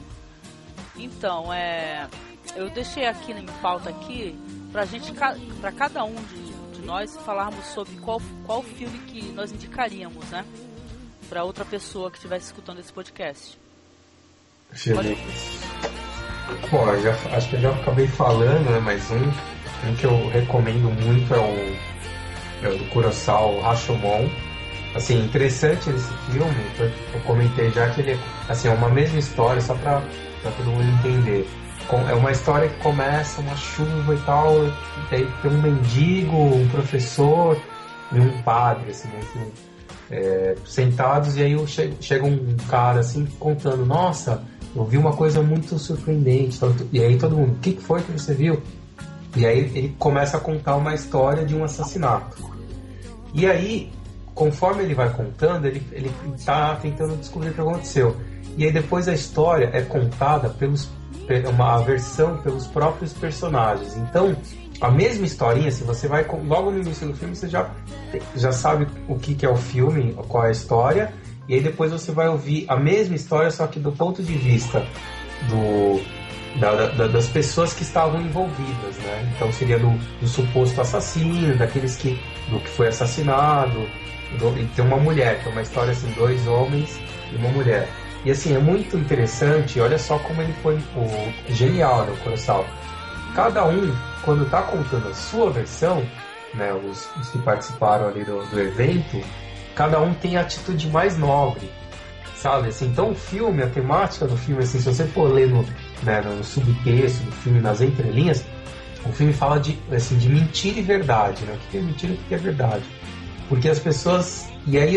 Então, é, eu deixei aqui na minha pauta aqui pra gente, pra cada um de nós falarmos sobre qual, qual filme que nós indicaríamos, né? Para outra pessoa que estivesse escutando esse podcast. Pode... Bom, já, acho que eu já acabei falando, né? Mas um, um que eu recomendo muito é o, é o do Kurosawa Rashomon. Assim, interessante esse filme, eu, eu comentei já que ele assim, é uma mesma história, só para todo mundo entender é uma história que começa uma chuva e tal, e aí tem um mendigo, um professor e um padre, assim, né, é, sentados, e aí chega um cara assim contando, nossa, eu vi uma coisa muito surpreendente, e aí todo mundo, o que foi que você viu? E aí ele começa a contar uma história de um assassinato. E aí, conforme ele vai contando, ele, ele tá tentando descobrir o que aconteceu. E aí depois a história é contada pelos uma versão pelos próprios personagens. Então, a mesma historinha, se você vai logo no início do filme, você já, já sabe o que, que é o filme, qual é a história, e aí depois você vai ouvir a mesma história, só que do ponto de vista do, da, da, das pessoas que estavam envolvidas, né? Então seria do, do, suposto assassino, daqueles que do que foi assassinado, do, e tem uma mulher, que é uma história assim, dois homens e uma mulher. E assim, é muito interessante, olha só como ele foi o, genial, né, o Kurosawa. Cada um, quando está contando a sua versão, né, os, os que participaram ali do, do, evento, cada um tem a atitude mais nobre, sabe? Assim, então o filme, a temática do filme, assim, se você for ler no, né, no subtexto do filme, nas entrelinhas, o filme fala de, assim, de mentira e verdade, né? O que é mentira e o que é verdade. Porque as pessoas e aí,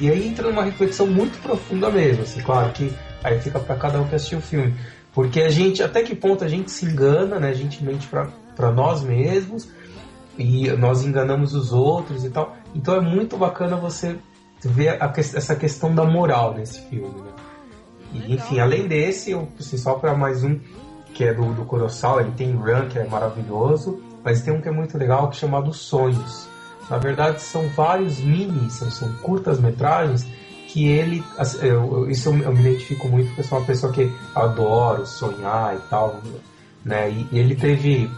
e aí entra numa reflexão muito profunda mesmo, assim, claro que aí fica para cada um que assistiu o filme. Porque a gente, até que ponto a gente se engana, né? A gente mente para nós mesmos e nós enganamos os outros e tal. Então é muito bacana você ver a, essa questão da moral nesse filme, né? E, enfim, além desse, eu, assim, só para mais um que é do, do Colossal, ele tem Run, que é maravilhoso, mas tem um que é muito legal, que é chamado Sonhos na verdade, são vários mini, são, são curtas metragens que ele. Eu, isso eu, me identifico muito porque sou uma pessoa que adoro sonhar e tal. Né? E ele teve.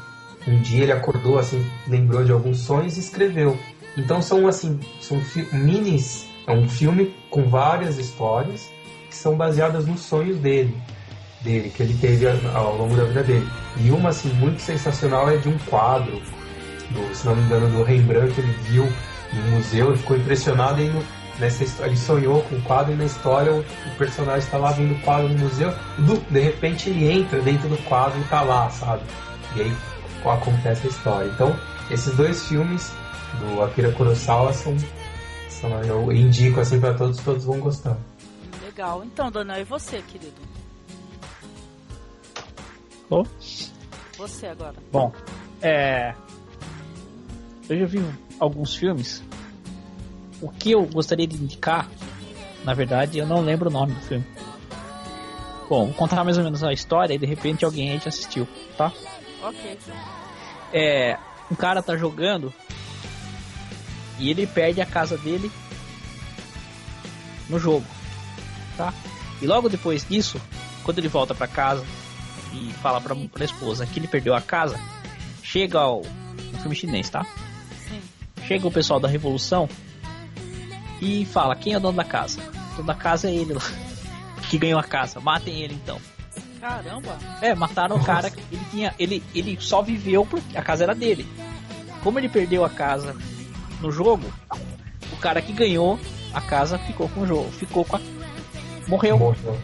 Um dia ele acordou assim, lembrou de alguns sonhos e escreveu. Então são assim, são minis, é um filme com várias histórias que são baseadas nos sonhos dele, dele que ele teve ao longo da vida dele. E uma assim muito sensacional é de um quadro do, se não me engano, do Rembrandt que ele viu no museu, ele ficou impressionado e nessa história, ele sonhou com o quadro e na história o, o personagem está lá vendo o quadro no museu, do, de repente ele entra dentro do quadro e está lá, sabe? E aí acontece a história. Então, esses dois filmes do Akira Kurosawa são, são eu indico assim para todos, todos vão gostar. Legal. Então, Dona, e você, querido? Oh. Você agora. Bom, é, eu já vi alguns filmes o que eu gostaria de indicar, na verdade, eu não lembro o nome do filme. Bom, vou contar mais ou menos a história e de repente alguém aí já assistiu, tá? Ok. É, um cara tá jogando e ele perde a casa dele no jogo, tá? E logo depois disso, quando ele volta para casa e fala pra, pra esposa que ele perdeu a casa, chega ao um filme chinês, tá? Chega o pessoal da revolução e fala quem é o dono da casa. O dono da casa é ele lá, que ganhou a casa. Matem ele então. Caramba. É, mataram o cara. que Ele tinha, ele, ele só viveu porque a casa era dele. Como ele perdeu a casa no jogo, o cara que ganhou a casa ficou com o jogo, ficou com a, morreu Morreu.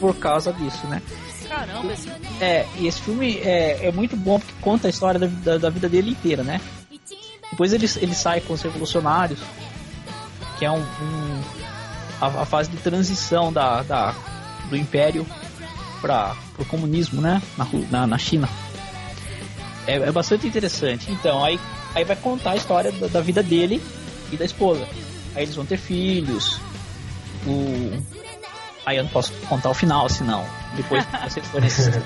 por causa disso, né? Caramba, esse É, e esse filme é, é muito bom porque conta a história da, da, da vida dele inteira, né? Depois ele, ele sai com os revolucionários, que é um, um- a, a fase de transição da, da, do império para o comunismo, né? Na, na, na China. É, é bastante interessante. Então, aí, aí vai contar a história da, da vida dele e da esposa. Aí eles vão ter filhos. O... Aí eu não posso contar o final, senão depois vocês forem assistir.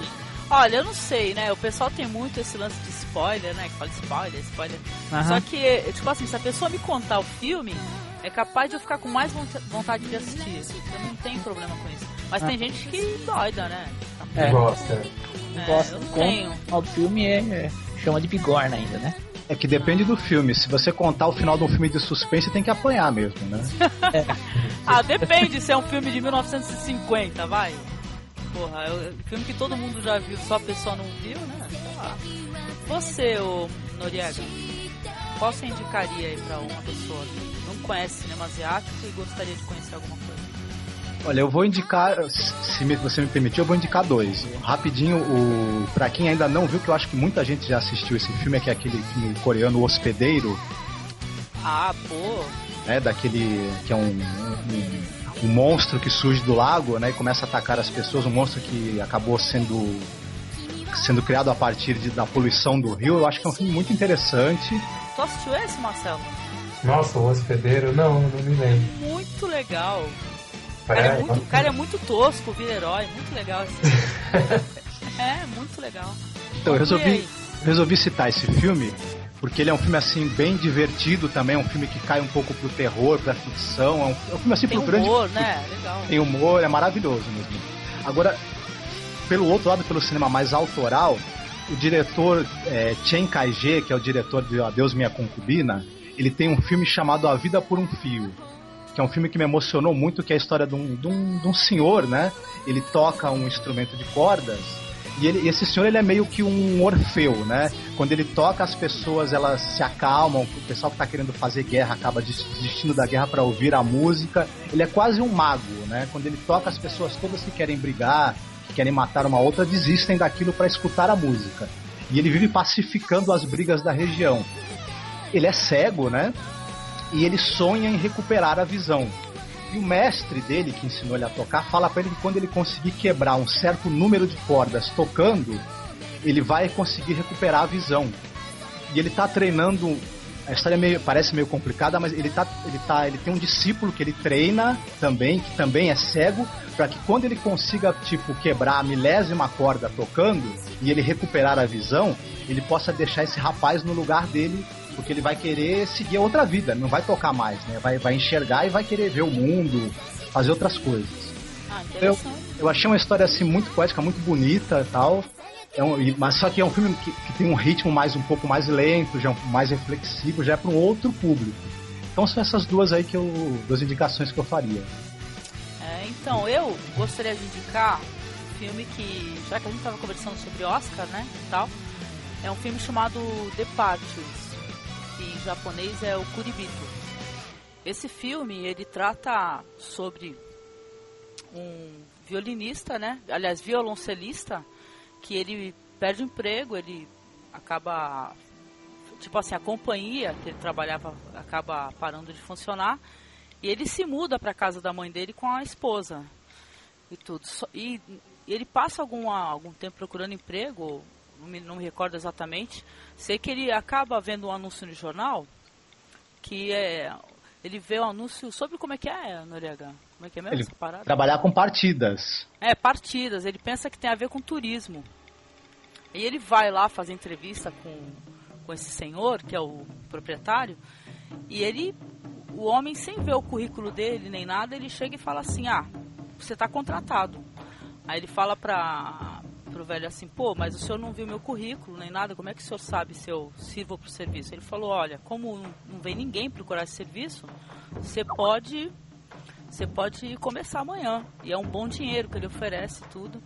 Olha, eu não sei, né? O pessoal tem muito esse lance de spoiler, né? Que fala spoiler, spoiler. Aham. Só que, tipo assim, se a pessoa me contar o filme, é capaz de eu ficar com mais vonta- vontade de assistir. Eu não tenho problema com isso. Mas tem gente que doida, né? É. Gosta. É, gosta eu não do tenho. O final do filme é, é- chama de bigorna ainda, né? É que depende do filme. Se você contar o final de um filme de suspense, tem que apanhar mesmo, né? Ah, depende se é um filme de 1950, vai. Porra, é um filme que todo mundo já viu, só a pessoa não viu, né? Sei lá. Você, ô Noriega, qual você indicaria aí pra uma pessoa que não conhece cinema asiático e gostaria de conhecer alguma coisa? Olha, eu vou indicar, se você me permitir, eu vou indicar dois. Rapidinho, o para quem ainda não viu, que eu acho que muita gente já assistiu esse filme, é que é aquele filme coreano O Hospedeiro, Ah, pô, né, daquele que é um, um, um monstro que surge do lago, né, e começa a atacar as pessoas, um monstro que acabou sendo sendo criado a partir de- da poluição do rio. Eu acho que é um filme muito interessante. tu assistiu esse, Marcelo? Nossa, o hospedeiro? Não, não me lembro. Muito legal. O cara, é muito, o cara é muito tosco, vira herói, muito legal esse É, muito legal. Então, eu resolvi, resolvi citar esse filme porque ele é um filme assim bem divertido também, é um filme que cai um pouco pro terror, pra ficção, é um, é um filme assim Tem pro grande humor, né? Legal. tem humor, é maravilhoso mesmo. Agora, pelo outro lado, pelo cinema mais autoral, o diretor é, Chen Kai-je, que é o diretor de Adeus Minha Concubina, ele tem um filme chamado A Vida por um Fio, que é um filme que me emocionou muito, que é a história de um, de um, de um senhor, né? Ele toca um instrumento de cordas e ele, esse senhor ele é meio que um orfeu, né? Quando ele toca, as pessoas elas se acalmam, o pessoal que está querendo fazer guerra acaba des- desistindo da guerra para ouvir a música. Ele é quase um mago, né? Quando ele toca, as pessoas todas que querem brigar, que querem matar uma outra, desistem daquilo para escutar a música. E ele vive pacificando as brigas da região. Ele é cego, né? E ele sonha em recuperar a visão. E o mestre dele, que ensinou ele a tocar, fala para ele que quando ele conseguir quebrar um certo número de cordas tocando, ele vai conseguir recuperar a visão. E ele tá treinando. A história é meio- parece meio complicada, mas ele tá, ele tá, ele tem um discípulo que ele treina também, que também é cego, para que quando ele consiga tipo quebrar a milésima corda tocando e ele recuperar a visão, ele possa deixar esse rapaz no lugar dele, porque ele vai querer seguir outra vida, não vai tocar mais, né? Vai, vai enxergar e vai querer ver o mundo, fazer outras coisas. Ah, Eu, eu achei uma história assim muito poética, muito bonita e tal. É um, mas só que é um filme que, que tem um ritmo mais um pouco mais lento, já é mais reflexivo, já é para um outro público. Então são essas duas aí que eu, duas indicações que eu faria. É, então, eu gostaria de indicar um filme que, já que a gente estava conversando sobre Oscar, né, e tal, é um filme chamado Departures, que em japonês é o Kuribito. Esse filme, ele trata sobre um violinista, né, aliás, violoncelista, que ele perde o emprego, ele acaba tipo assim, a companhia que ele trabalhava acaba parando de funcionar e ele se muda para casa da mãe dele com a esposa e tudo. E ele passa algum, algum tempo procurando emprego, não me, não me recordo exatamente. Sei que ele acaba vendo um anúncio no jornal que é ele vê o anúncio sobre como é que é, Noriega. Como é que é mesmo Ele essa parada? Trabalhar com partidas. É, partidas. Ele pensa que tem a ver com turismo. E ele vai lá fazer entrevista com, com esse senhor, que é o proprietário, e ele, o homem, sem ver o currículo dele nem nada, ele chega e fala assim: Ah, você está contratado. Aí ele fala para pro velho assim: Pô, mas o senhor não viu meu currículo nem nada, como é que o senhor sabe se eu sirvo pro serviço? Ele falou: Olha, como não- vem ninguém procurar esse serviço, você pode você pode começar amanhã. E é um bom dinheiro que ele oferece tudo.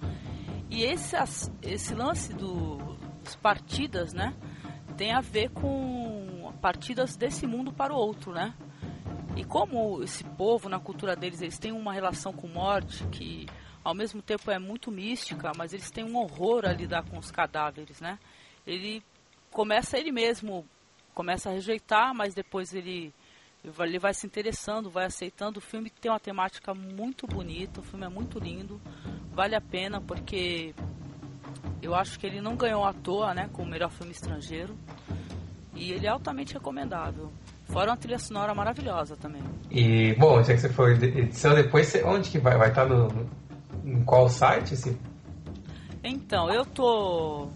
E esse, esse lance do- dos partidas, né? Tem a ver com partidas desse mundo para o outro, né? E como esse povo, na cultura deles, eles têm uma relação com morte que ao mesmo tempo é muito mística, mas eles têm um horror a lidar com os cadáveres, né? Ele começa ele mesmo, começa a rejeitar, mas depois ele ele vai se interessando, vai aceitando. O filme tem uma temática muito bonita, o filme é muito lindo, vale a pena porque eu acho que ele não ganhou à toa, né, com o melhor filme estrangeiro. E ele é altamente recomendável. Fora uma trilha sonora maravilhosa também. E, bom, já que você foi edição, depois você- onde que vai? Vai estar no, no- em qual site? Esse? Então, eu tô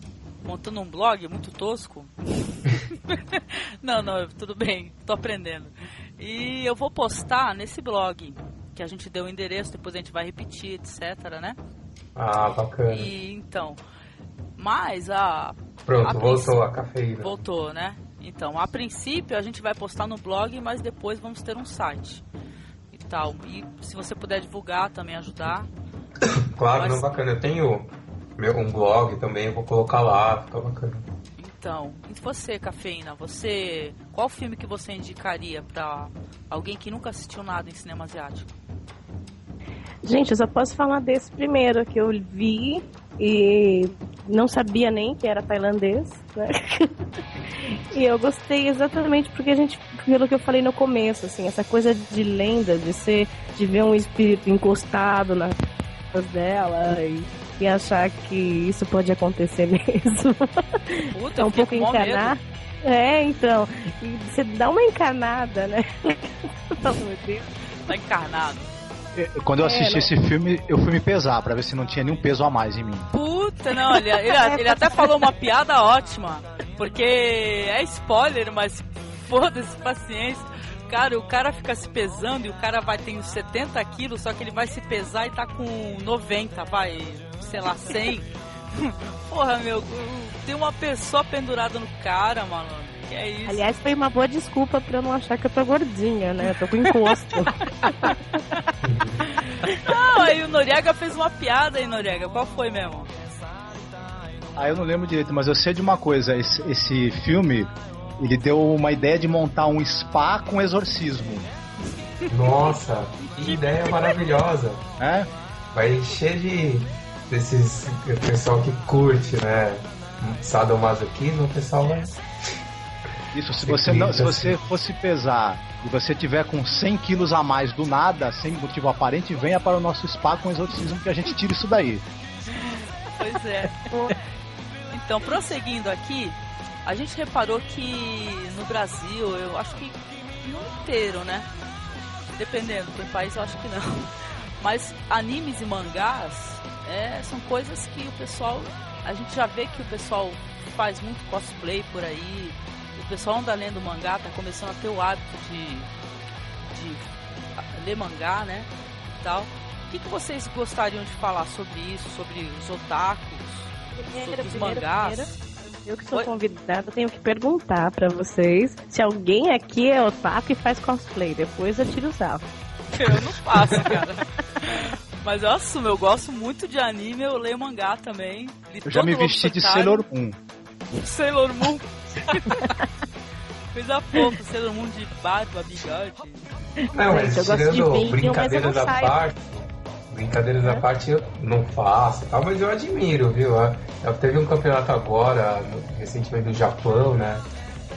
montando um blog muito tosco. não, não, tudo bem, tô aprendendo. E eu vou postar nesse blog, que a gente deu o endereço, depois a gente vai repetir, etc, né? Ah, bacana. E então, mas a Pronto, a voltou a cafeína. voltou, né? Então, a princípio a gente vai postar no blog, mas depois vamos ter um site e tal. E se você puder divulgar, também ajudar. Claro, Mas- não, bacana. Eu tenho meu, um blog também, eu vou colocar lá, fica bacana. Então, e você, Cafeína, você, qual filme que você indicaria pra alguém que nunca assistiu nada em cinema asiático? Gente, eu só posso falar desse primeiro que eu vi e não sabia nem que era tailandês, né? e eu gostei exatamente porque a gente, pelo que eu falei no começo, assim, essa coisa de lenda, de ser, de ver um espírito encostado costas dela e, e achar que isso pode acontecer mesmo. Puta, é um pouco encanar. É, então, e você dá uma encanada, né? meu Deus. Tá encarnado. Quando eu assisti É, esse filme, eu fui me pesar pra ver se não tinha nenhum peso a mais em mim. Puta, não, ele, ele, ele até falou uma piada ótima, porque é spoiler, mas foda-se, paciência. Cara, o cara fica se pesando e o cara vai ter uns 70 quilos, só que ele vai se pesar e tá com 90, vai, sei lá, 100. Porra, meu, tem uma pessoa pendurada no cara, mano. Que é isso? Aliás, foi uma boa desculpa pra eu não achar que eu tô gordinha, né? Eu tô com encosto. Não, aí o Noriega fez uma piada aí, Noriega. Qual foi mesmo? Ah, eu não lembro direito, mas eu sei de uma coisa. Esse, esse filme, ele deu uma ideia de montar um spa com exorcismo. Nossa, que ideia maravilhosa. Né? Vai encher de desses pessoal que curte, né? Sadomasoquismo, o pessoal vai. Isso, se Você não, se você fosse pesar e você tiver com 100 quilos a mais do nada, sem motivo aparente, venha para o nosso spa com exorcismo que a gente tira isso daí. Pois é. Então, prosseguindo aqui, a gente reparou que no Brasil, eu acho que no inteiro, né? Dependendo, tem país eu acho que não. Mas animes e mangás é, são coisas que o pessoal. A gente já vê que o pessoal faz muito cosplay por aí. O pessoal anda lendo mangá, tá começando a ter o hábito de, de ler mangá, né? E tal. O que, que vocês gostariam de falar sobre isso, sobre os otakus, sobre os mangás? Eu que sou Oi? convidada, tenho que perguntar pra vocês se alguém aqui é otaku e faz cosplay. Depois eu tiro o sarro. Eu não faço, cara. Mas eu assumo, eu gosto muito de anime, eu leio mangá também. Eu já me vesti de Sailor Moon. Sailor Moon. Coisa fofa, Sailor Moon de barba, bigode. Não, mas Gente, eu gosto de tirando vinho, brincadeiras mas brincadeiras à É. parte eu não faço, tal, mas eu admiro, viu? Eu teve um campeonato agora, no- recentemente no Japão, né?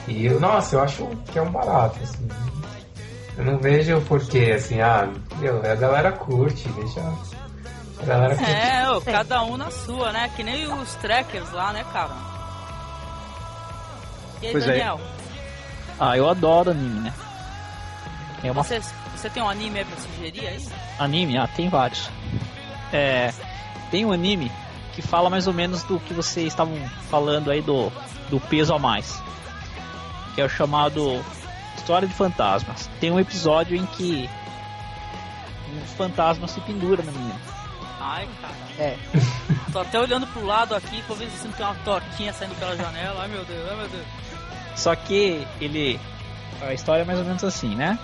E eu- nossa, eu acho que é um barato, assim. Eu não vejo porquê, assim, ah, meu, a galera curte, deixa. A galera curte. É, ô, cada um na sua, né? Que nem os trackers lá, né, cara? E aí, Pois é. Daniel? Ah, eu adoro anime, né? É uma... você, você tem um anime aí pra sugerir aí? Anime? Ah, tem vários. É, tem um anime que fala mais ou menos do que vocês estavam falando aí do, do peso a mais. Que é o chamado História de Fantasmas. Tem um episódio em que um fantasma se pendura na menina. Ai, cara. É. Tô até olhando pro lado aqui pra ver se não tem uma tortinha saindo pela janela. Ai meu Deus, ai meu Deus. Só que ele. A história é mais ou menos assim, né?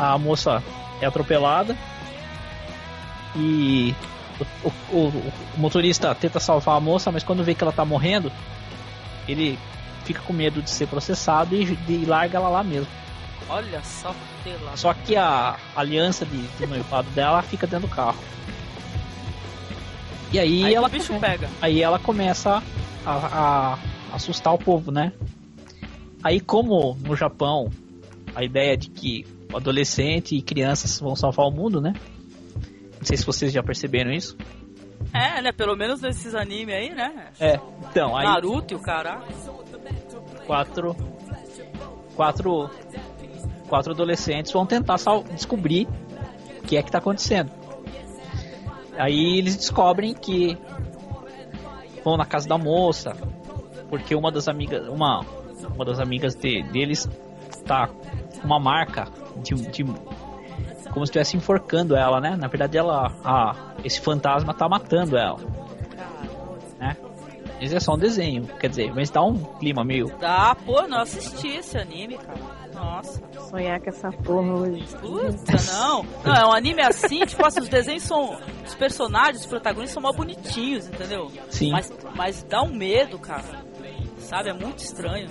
A moça é atropelada e o, o, o, motorista tenta salvar a moça, mas quando vê que ela tá morrendo, ele fica com medo de ser processado e, e larga ela lá mesmo. Olha só, pela... Só que a aliança de, de noivado dela fica dentro do carro. E aí, Aí ela bicho pega. Aí ela começa a, a assustar o povo, né? Aí como no Japão a ideia de que adolescente e crianças vão salvar o mundo, né? Não sei se vocês já perceberam isso. É, né? Pelo menos nesses animes aí, né? É, então, aí Naruto e o caralho. quatro quatro quatro adolescentes vão tentar sal- descobrir o que é que tá acontecendo. Aí eles descobrem que vão na casa da moça, porque uma das amigas, uma uma das amigas de- deles tá uma marca de, de como se estivesse enforcando ela, né? Na verdade ela a, esse fantasma tá matando ela, né? Isso é só um desenho, quer dizer, mas dá um clima meio Dá, pô, não assisti esse anime, cara. Nossa. Sonhar com essa porra hoje. Puta, não. Não, é um anime assim, tipo assim, os desenhos são. Os personagens, os protagonistas são mal bonitinhos, entendeu? Sim. Mas, mas dá um medo, cara. Sabe? É muito estranho.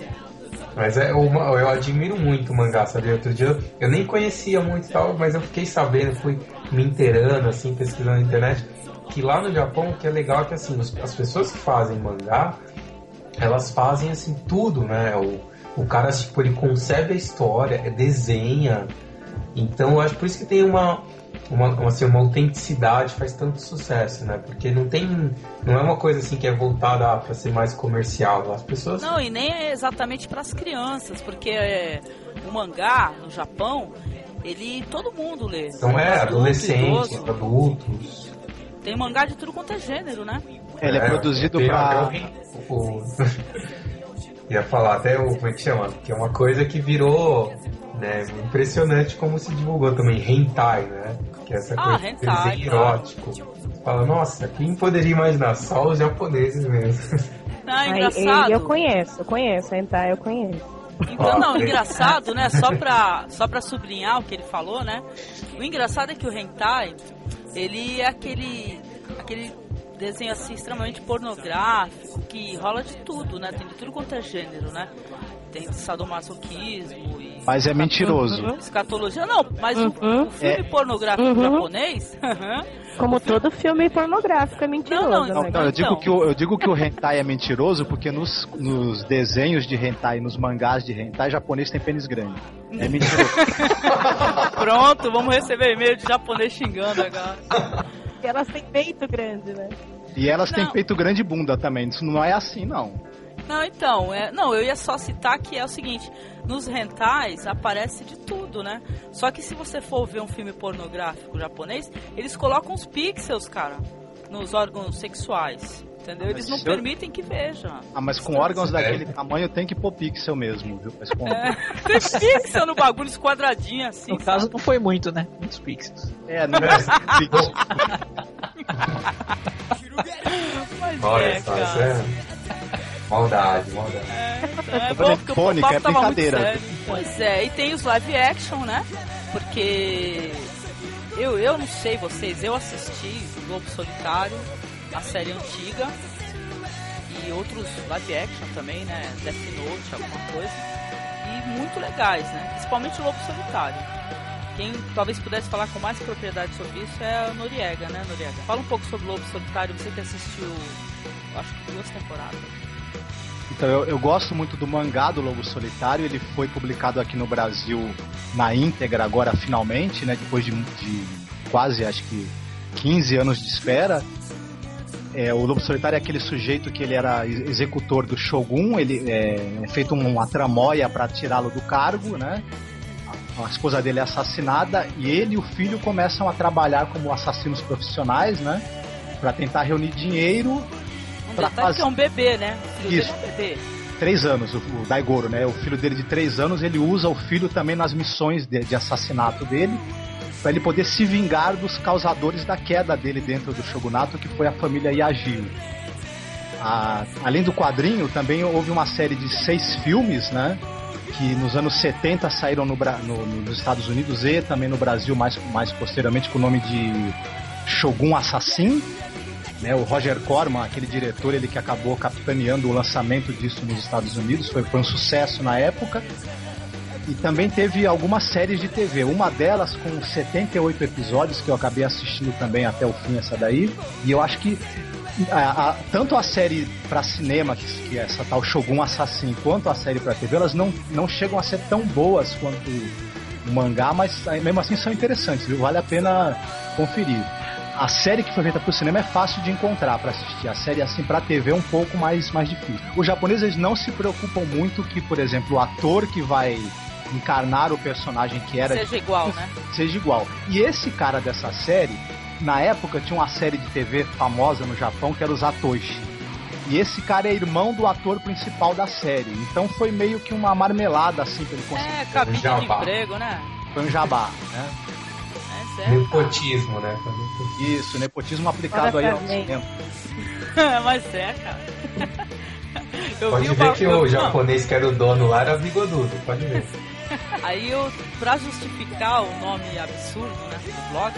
Mas é uma, eu admiro muito o mangá, sabe? Outro dia eu nem conhecia muito e tal, mas eu fiquei sabendo, fui me inteirando, assim, pesquisando na internet, que lá no Japão o que é legal é que assim, as pessoas que fazem mangá, elas fazem assim tudo, né? O, o cara, tipo, ele concebe a história, desenha. Então eu acho por isso que tem uma, uma, uma, assim, uma autenticidade, faz tanto sucesso, né? Porque não tem. Não é uma coisa assim que é voltada para ser mais comercial. As pessoas Não, e nem é exatamente pras crianças, porque é, o mangá no Japão, ele. todo mundo lê. Então é, Adulto, adolescentes, idoso. adultos. Tem mangá de tudo quanto é gênero, né? Ele é, produzido tem pra. até o- o- Ia falar até o. Como é que chama? Que é uma coisa que virou né, impressionante como se divulgou também. Hentai, né? Que é essa Ah, coisa de hentai, desenho claro. erótico. Fala, nossa, quem poderia imaginar? Só os japoneses mesmo. Não, é Aí, engraçado. eu conheço, eu conheço, hentai eu conheço. Então, não, o engraçado, né? Só pra, só pra sublinhar o que ele falou, né? O engraçado é que o hentai, ele é aquele, aquele desenho assim extremamente pornográfico, que rola de tudo, né? Tem de tudo quanto é gênero, né? Tem sadomasoquismo e... Mas é mentiroso. Escatologia, não, mas o- Uhum. o, filme É. pornográfico Uhum. japonês, Como todo filme pornográfico é mentiroso, Não, não, né? Não, não, eu, digo Então. que o, eu digo que o hentai é mentiroso porque nos, nos desenhos de hentai, nos mangás de hentai, japonês tem pênis grande. É mentiroso. pronto, vamos receber e-mail de japonês xingando agora. E elas têm peito grande, né? E elas têm Não. peito grande e bunda também. Isso não é assim, não. Não, então, é, não, eu ia só citar que é o seguinte, nos rentais aparece de tudo, né? Só que se você for ver um filme pornográfico japonês, eles colocam os pixels, cara, nos órgãos sexuais. Entendeu? Eles não Mas eu- permitem que veja. Ah, mas com órgãos daquele tamanho tem que pôr pixel mesmo, viu? Pra esconder. É, tem pixel no bagulho, os quadradinhos assim. No caso não foi muito, né? Muitos pixels. É, não é pixel. Mas Olha é, cara. é maldade, maldade. Então é bom porque o papo é tava muito brincadeira. sério. Pois é, e tem os live action, né? Porque eu, eu não sei vocês, eu assisti Lobo Solitário, a série antiga, e outros live action também, né? Death Note, alguma coisa. E muito legais, né? Principalmente o Lobo Solitário. Quem talvez pudesse falar com mais propriedade sobre isso é a Noriega, né, Noriega? Fala um pouco sobre o Lobo Solitário, você que assistiu, acho que duas temporadas. Então, eu, eu gosto muito do mangá do Lobo Solitário. Ele foi publicado aqui no Brasil na íntegra agora, finalmente, né? Depois de, de quase, acho que, 15 anos de espera. É, o Lobo Solitário é aquele sujeito que ele era ex- executor do Shogun. Ele é, é feito uma tramóia para tirá-lo do cargo, né? a esposa dele é assassinada e ele e o filho começam a trabalhar como assassinos profissionais, né? Para tentar reunir dinheiro. Um pra fazer... que é um bebê, né? Filho Isso. É um bebê. Três anos, o, o Daigoro, né? O filho dele de três anos, ele usa o filho também nas missões de, de assassinato dele para ele poder se vingar dos causadores da queda dele dentro do shogunato, que foi a família Yagyu. A, além do quadrinho, também houve uma série de seis filmes, né? Que nos anos 70 saíram no, no, nos Estados Unidos e também no Brasil, mais, mais posteriormente, com o nome de Shogun Assassin. Né, o Roger Corman, aquele diretor, ele que acabou capitaneando o lançamento disso nos Estados Unidos, foi, foi um sucesso na época. E também teve algumas séries de TV. Uma delas com 78 episódios, que eu acabei assistindo também até o fim, essa daí. E eu acho que a, a, tanto a série para cinema, que, que é essa tal Shogun Assassin, quanto a série para TV, elas não, não chegam a ser tão boas quanto o mangá, mas mesmo assim são interessantes, viu? vale a pena conferir. A série que foi feita para o cinema é fácil de encontrar para assistir. A série assim para TV é um pouco mais, mais difícil. Os japoneses não se preocupam muito que, por exemplo, o ator que vai encarnar o personagem que era. Seja igual, né? Seja igual. E esse cara dessa série, na época tinha uma série de TV famosa no Japão que era os Atoshi. E esse cara é irmão do ator principal da série. Então foi meio que uma marmelada assim pra ele conseguir. É, cabide um de emprego, né? Foi um jabá, né? É nepotismo, né? Isso, nepotismo aplicado aí ao cinema. Mas é, cara. Eu pode ver que o japonês que era o dono lá era bigodudo, pode ver. Aí eu, pra justificar o nome absurdo, né, do blog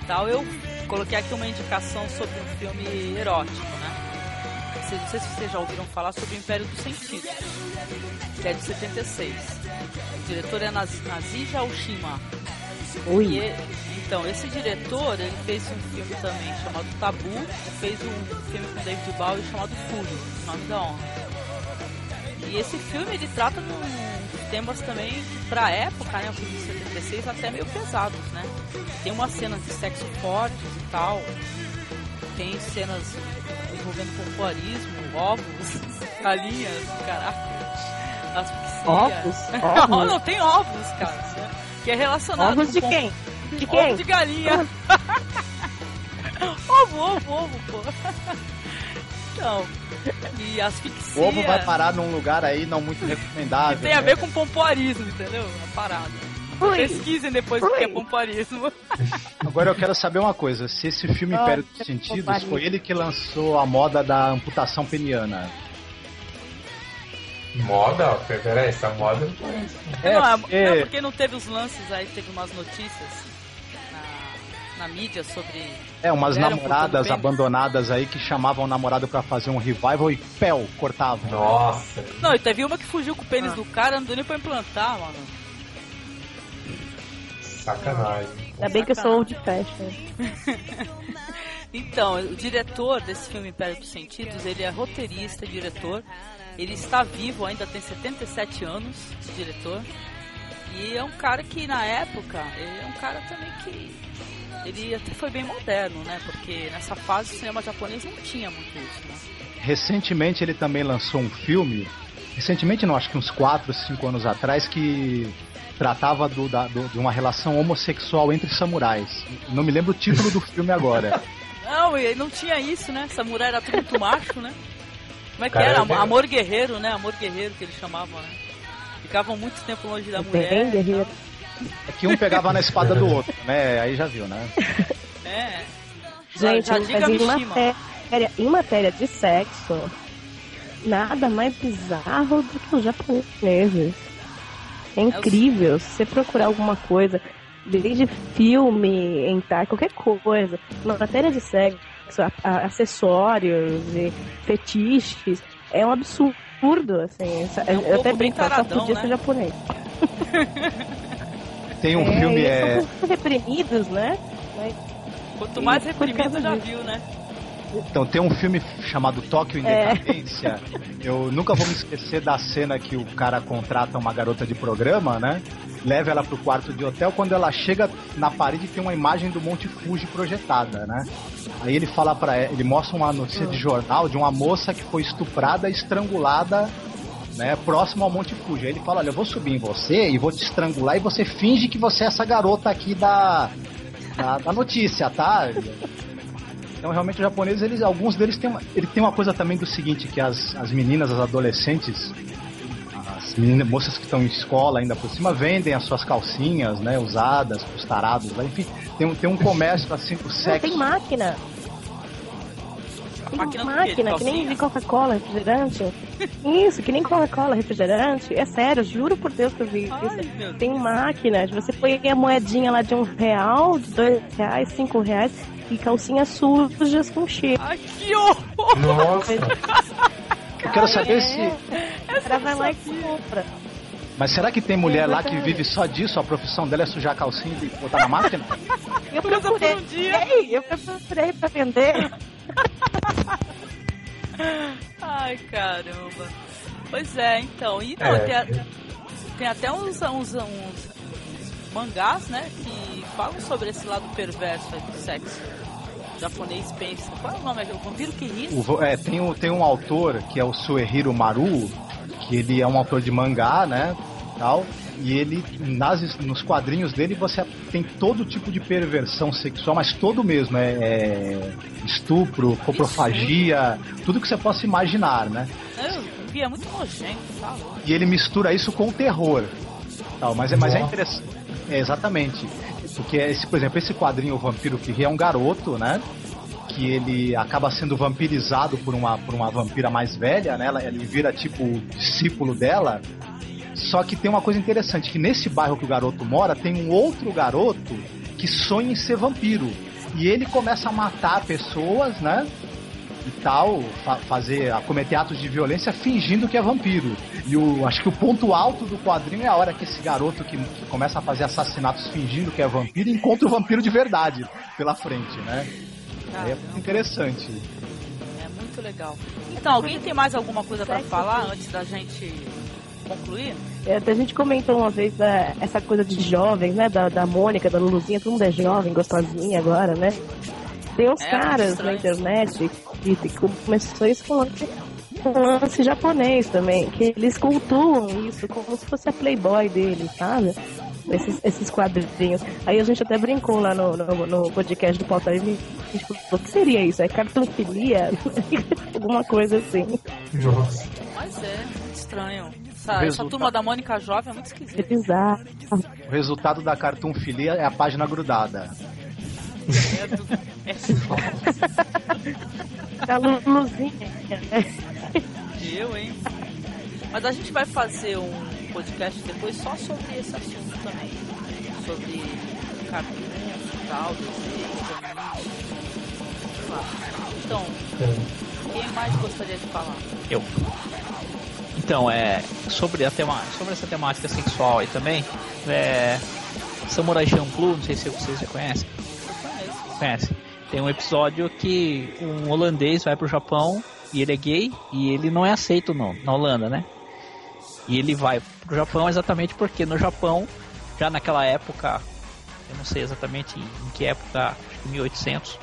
e tal, eu coloquei aqui uma indicação sobre um filme erótico, né? Não sei se vocês já ouviram falar sobre o Império dos Sentidos, que é de 76. O diretor é Nazija Aoshima. E, então, esse diretor, ele fez um filme também chamado Tabu, fez um filme com David Bowie chamado Fúrio, Nome da Honra. E esse filme, ele trata de temas também, pra época, né, o filme de 76, até meio pesados, né? Tem umas cenas de sexo fortes e tal, tem cenas envolvendo pompoarismo, ovos, galinhas, caraca, asfixia. Ovos? ovos? não, tem ovos, cara, que é relacionado Ovos de com quem? De quem? Ovo de galinha. ovo, ovo, ovo, pô. Então, e asfixia. O ovo vai parar num lugar aí não muito recomendável. tem a né? ver com pompoarismo, entendeu? A parada. Oi. Pesquisem depois o que é pompoarismo. Agora eu quero saber uma coisa: se esse filme Império dos Sentidos foi ele que lançou a moda da amputação peniana. Moda? Peraí, essa moda não conheço. É, não, é, porque... Não, porque não teve os lances aí, teve umas notícias na, na mídia sobre. É, umas namoradas abandonadas aí que chamavam o namorado pra fazer um revival e pel, cortavam. Nossa. Não, e teve uma que fugiu com o pênis ah. do cara, não deu nem pra implantar, mano. Sacanagem. Ainda bem que eu sou old fashion. então, o diretor desse filme Império dos Sentidos, ele é roteirista, diretor ele está vivo, ainda tem 77 anos, esse diretor. E é um cara que na época, ele é um cara também que ele até foi bem moderno, né? Porque nessa fase o cinema japonês não tinha muito isso, né? Recentemente ele também lançou um filme, recentemente não, acho que uns 4, 5 anos atrás, que tratava do, da, do, de uma relação homossexual entre samurais. Não me lembro o título do filme agora. Não, não tinha isso, né? Samurai era tudo muito macho, né? Como é que era? Amor, amor guerreiro, né? Amor guerreiro que eles chamavam, né? Ficavam muito tempo longe da mulher. Bem guerreiro. É que um pegava na espada do outro, né? Aí já viu, né? É. Gente, já, já em, matéria, em matéria de sexo, nada mais bizarro do que os japoneses. É incrível. Se você procurar alguma coisa, desde filme, entrar, qualquer coisa, na matéria de sexo, acessórios e fetiches. É um absurdo, assim. É um eu até brinco, só podia né? ser japonês. Tem um é, filme é. São reprimidos, né? Mas, Quanto mais reprimido, já viu, né? Então, tem um filme chamado Tóquio em é. Decadência. É. Eu nunca vou me esquecer da cena que o cara contrata uma garota de programa, né? Leva ela pro quarto de hotel. Quando ela chega na parede, tem uma imagem do Monte Fuji projetada, né? Aí ele fala para ele mostra uma notícia de jornal de uma moça que foi estuprada, estrangulada né, próximo ao Monte Fuji. Aí ele fala: Olha, eu vou subir em você e vou te estrangular e você finge que você é essa garota aqui da, da, da notícia, tá? Então, realmente, os japoneses, eles, alguns deles têm uma, ele tem uma coisa também do seguinte: que as, as meninas, as adolescentes, as meninas, moças que estão em escola ainda por cima, vendem as suas calcinhas, né, usadas, pros tarados, enfim, tem, tem um comércio assim do sexo. Tem máquina. Tem máquina máquina, que nem de Coca-Cola, refrigerante. Isso, que nem Coca-Cola, refrigerante. É sério, juro por Deus que eu vi Ai, isso. Tem máquina, de você põe a moedinha lá de um real, de dois reais, cinco reais, e calcinhas sujas com cheiro. Ai, que horror! Nossa, Eu quero saber se. O cara vai lá e compra. Mas será que tem mulher lá que vive só disso? A profissão dela é sujar a calcinha e botar na máquina? Eu procurei, um dia. eu procurei pra vender. Ai, caramba. Pois é, então. E não, É. tem, a- tem até uns, uns, uns mangás, né? Que falam sobre esse lado perverso aí do sexo. O japonês pensa. Qual é o nome? O vampiro que ri? O vo- é, tem, um, tem um autor que é o Suehiro Maru, que ele é um autor de mangá, né? Tal, e ele, nas, nos quadrinhos dele, você tem todo tipo de perversão sexual, mas todo mesmo. É, é estupro, coprofagia, tudo que você possa imaginar, né? Eu vi, é muito nojento, tá. E ele mistura isso com o terror. Tal, mas é, mas é interessante. É, exatamente. Porque, esse, por exemplo, esse quadrinho O Vampiro que Ri é um garoto, né? Que ele acaba sendo vampirizado por uma, por uma vampira mais velha, né? Ele vira tipo o discípulo dela. Só que tem uma coisa interessante, que nesse bairro que o garoto mora, tem um outro garoto que sonha em ser vampiro. E ele começa a matar pessoas, né? e tal, fa- fazer, a cometer atos de violência fingindo que é vampiro. E o, acho que o ponto alto do quadrinho é a hora que esse garoto que, que começa a fazer assassinatos fingindo que é vampiro encontra o vampiro de verdade pela frente, né? Aí é muito interessante. É muito legal. Então, alguém tem mais alguma coisa pra falar antes da gente concluir? É, até a gente comentou uma vez é, essa coisa de jovens, né? Da, da Mônica, da Luluzinha, todo mundo é jovem, gostosinha agora, né? Tem uns É, caras na internet que, que começou isso com lance, com lance japonês também, que eles cultuam isso como se fosse a Playboy deles, sabe? Esses, esses quadrinhos. Aí a gente até brincou lá no, no, no podcast do Pauta Livre, a gente falou, o que seria isso? É cartonfilia? Alguma coisa assim. nossa. Mas é, muito estranho. Essa, essa turma da Mônica Jovem é muito É esquisita. bizarro. O resultado da Cartoon Filia é a página grudada. É do- é A Luluzinha. eu, hein? Mas a gente vai fazer um podcast depois só sobre esse assunto também. Sobre cartoons e tal, lá. Então, quem mais gostaria de falar? Eu. Então, é. Sobre, a tema, sobre essa temática sexual aí também, é. Samurai Champloo, não sei se vocês já conhecem. Eu conheço. Conhece? Tem um episódio que um holandês vai pro Japão e ele é gay e ele não é aceito no, na Holanda, né? E ele vai pro Japão exatamente porque no Japão, já naquela época, eu não sei exatamente em que época, acho que 1800,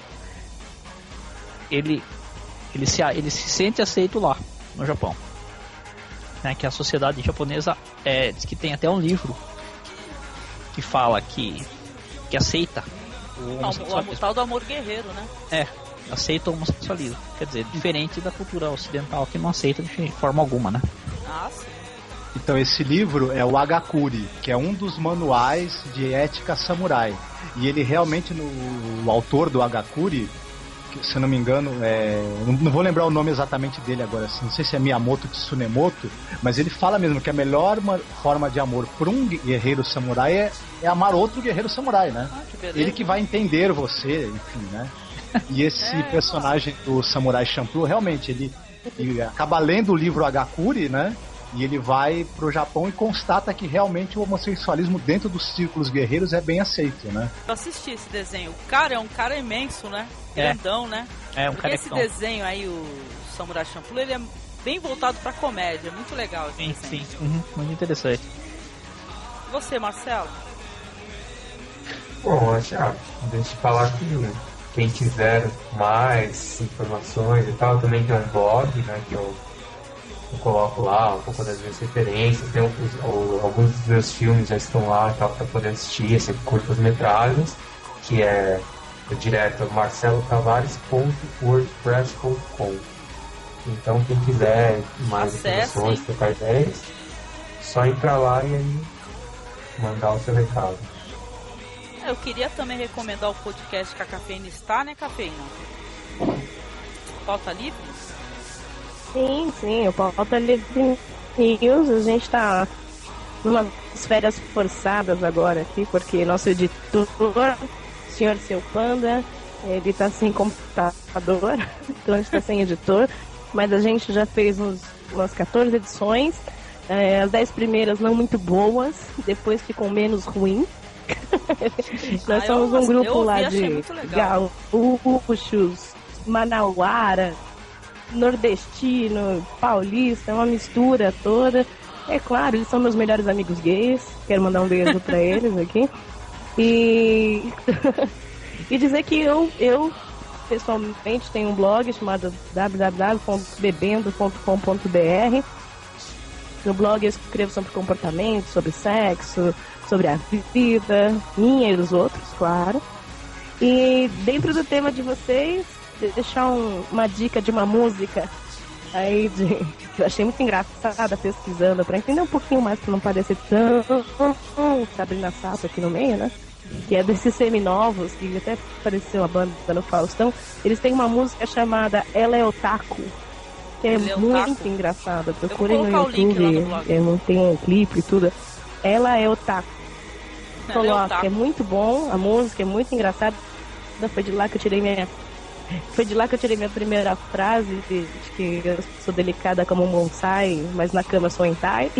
ele, ele, se, ele se sente aceito lá, no Japão. Né, que a sociedade japonesa é, diz que tem até um livro que fala que, que aceita o Não, o, o tal do amor guerreiro, né? É, aceita o homossexualismo. Quer dizer, diferente da cultura ocidental que não aceita de forma alguma, né? Ah, sim. Então esse livro é o Agakuri, que é um dos manuais de ética samurai. E ele realmente, no, o autor do Agakuri, que, se eu não me engano, é, não, não vou lembrar o nome exatamente dele agora, assim, não sei se é Miyamoto Tsunemoto, mas ele fala mesmo que a melhor ma- forma de amor por um guerreiro samurai é, é amar outro guerreiro samurai, né? Ah, que. Ele que vai entender você, enfim, né? E esse É, personagem do Samurai Champloo, realmente, ele, ele acaba lendo o livro Agakuri, né? E ele vai pro Japão e constata que realmente o homossexualismo dentro dos círculos guerreiros é bem aceito, né? Eu assisti esse desenho. O cara é um cara imenso, né? É. Grandão, né? É um Porque esse desenho aí, o Samurai Champloo, ele é bem voltado pra comédia. É muito legal esse Sim, desenho. sim. Uhum, muito interessante. E você, Marcelo? Bom, acho, ah, deixa eu falar que né, quem quiser mais informações e tal, também tem um blog, né, que eu eu coloco lá um pouco das minhas referências. Tem os, o, alguns dos meus filmes já estão lá para poder assistir, assim, curtas metragens, que é direto marcelotavares.wordpress.com. Então quem quiser mais informações, trocar ideias, só entrar lá e aí mandar o seu recado. Eu queria também recomendar o podcast que a Cafeína está, né, Cafeína? Pauta Livre? Sim, sim, o Pauta Livre News, a gente está numa férias forçadas agora aqui, porque nosso editor, o senhor Seu Panda, ele está sem computador, então a gente está sem editor, mas a gente já fez uns, umas 14 edições, é, as 10 primeiras não muito boas, depois ficou menos ruim. Nós ah, somos um grupo lá de gaúchos, manauara, nordestino, paulista, uma mistura toda. É claro, eles são meus melhores amigos gays. Quero mandar um beijo para eles aqui. E e dizer que eu eu pessoalmente tenho um blog chamado www.bebendo.com.br. No blog eu escrevo sobre comportamento, sobre sexo, sobre a vida, minha e dos outros, claro. E dentro do tema de vocês, deixar um, uma dica de uma música aí de, que eu achei muito engraçada pesquisando para entender um pouquinho mais para não parecer tão Sabrina Sato aqui no meio, né? Que é desses seminovos, que até apareceu a banda no Faustão. Eles têm uma música chamada Ela é Otaku, que é, é muito engraçada. Procurem no YouTube, é, tem um clipe e tudo. Ela é Otaku. Coloca, é, é muito bom, a música é muito engraçada. Foi de lá que eu tirei minha foi de lá que eu tirei minha primeira frase de, que eu sou delicada como um bonsai, mas na cama sou entai.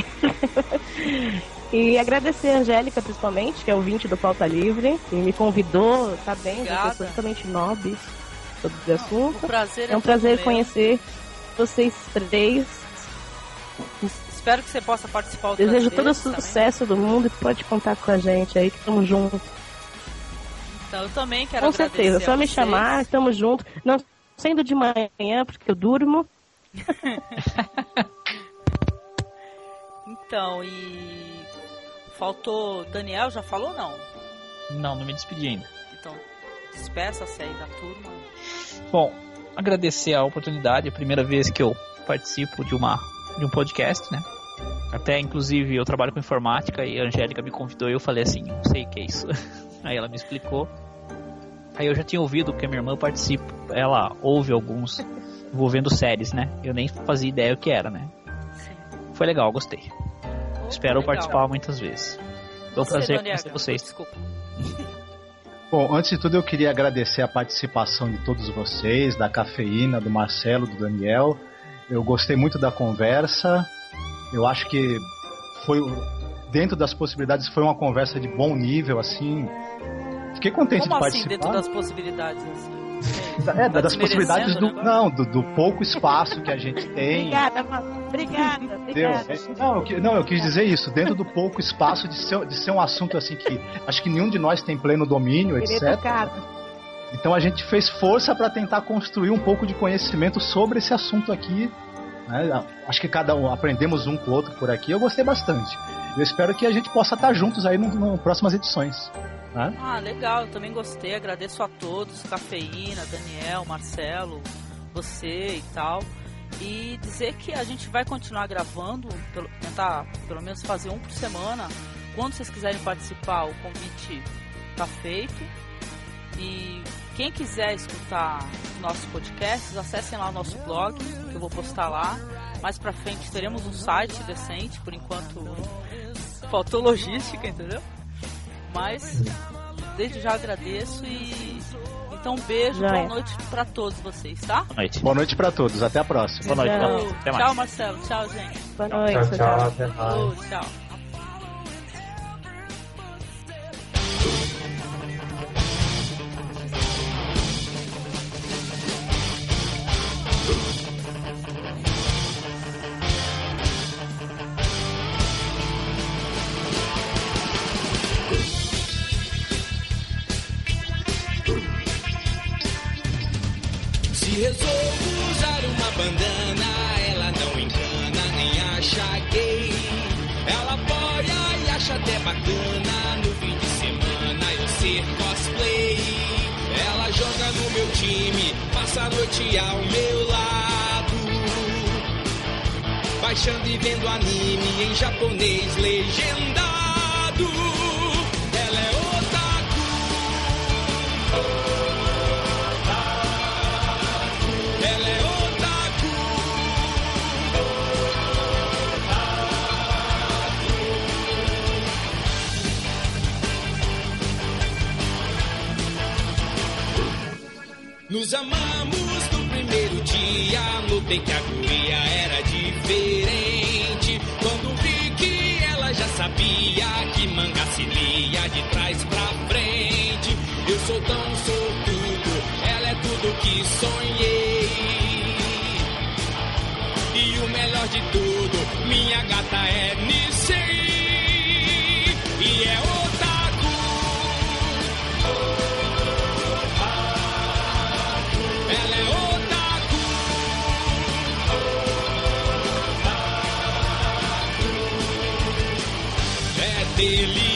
e agradecer a Angélica, principalmente, que é o 20 do Pauta Livre, e me convidou, tá bem, eu sou totalmente nobre sobre o assunto. prazer é, é um prazer conhecer vocês três. Espero que você possa participar Desejo todo o sucesso também. do mundo e pode contar com a gente aí, que estamos juntos. Então eu também quero Com certeza, só me chamar, estamos juntos. Não sendo de manhã, porque eu durmo. então, e. Faltou. Daniel, já falou não? Não, não me despedi ainda. Então, despeça-se aí da turma. Bom, agradecer a oportunidade, é a primeira vez que eu participo de uma de um podcast, né? Até inclusive eu trabalho com informática e a Angélica me convidou e eu falei assim, não sei o que é isso. Aí ela me explicou. Aí eu já tinha ouvido que a minha irmã participa, ela ouve alguns envolvendo séries, né? Eu nem fazia ideia o que era, né? Foi legal, gostei. Oh, Espero legal. participar muitas vezes. Foi um prazer conhecer vocês. Desculpa. Bom, antes de tudo eu queria agradecer a participação de todos vocês, da cafeína, do Marcelo, do Daniel. Eu gostei muito da conversa. Eu acho que foi dentro das possibilidades foi uma conversa de bom nível assim. Fiquei contente Como de assim, participar. dentro das possibilidades assim? É, tá das possibilidades do. Né? Não, do, do, pouco espaço que a gente tem. Obrigada, obrigada, obrigada. É, não, eu, não, eu quis dizer isso, dentro do pouco espaço de ser, de ser um assunto assim que acho que nenhum de nós tem pleno domínio, etc. Então a gente fez força para tentar construir um pouco de conhecimento sobre esse assunto aqui. Né? Acho que cada um aprendemos um com o outro por aqui. Eu gostei bastante. Eu espero que a gente possa estar juntos aí nas próximas edições. Né? Ah, legal, eu também gostei. Agradeço a todos, Cafeína, Daniel, Marcelo, você e tal. E dizer que a gente vai continuar gravando, pelo, tentar pelo menos fazer um por semana. Quando vocês quiserem participar, o convite está feito. E quem quiser escutar nossos podcasts, acessem lá o nosso blog, que eu vou postar lá. Mais pra frente teremos um site decente, por enquanto faltou logística, entendeu? Mas desde já agradeço e então um beijo, já boa é. noite para todos vocês, tá? Boa noite. Boa noite para todos, até a próxima. Boa noite. Tchau, tchau Marcelo. Tchau, gente. Boa noite. Tchau, tchau. tchau. Tchau. Passa a noite ao meu lado. Baixando e vendo anime em japonês legendado. Ela é otaku. Ela é otaku. Nos amamos dia, notei que a guria era diferente. Quando vi que ela já sabia que manga se lia de trás pra frente. Eu sou tão sortudo, ela é tudo que sonhei. E o melhor de tudo, minha gata é Nisei. É delicada.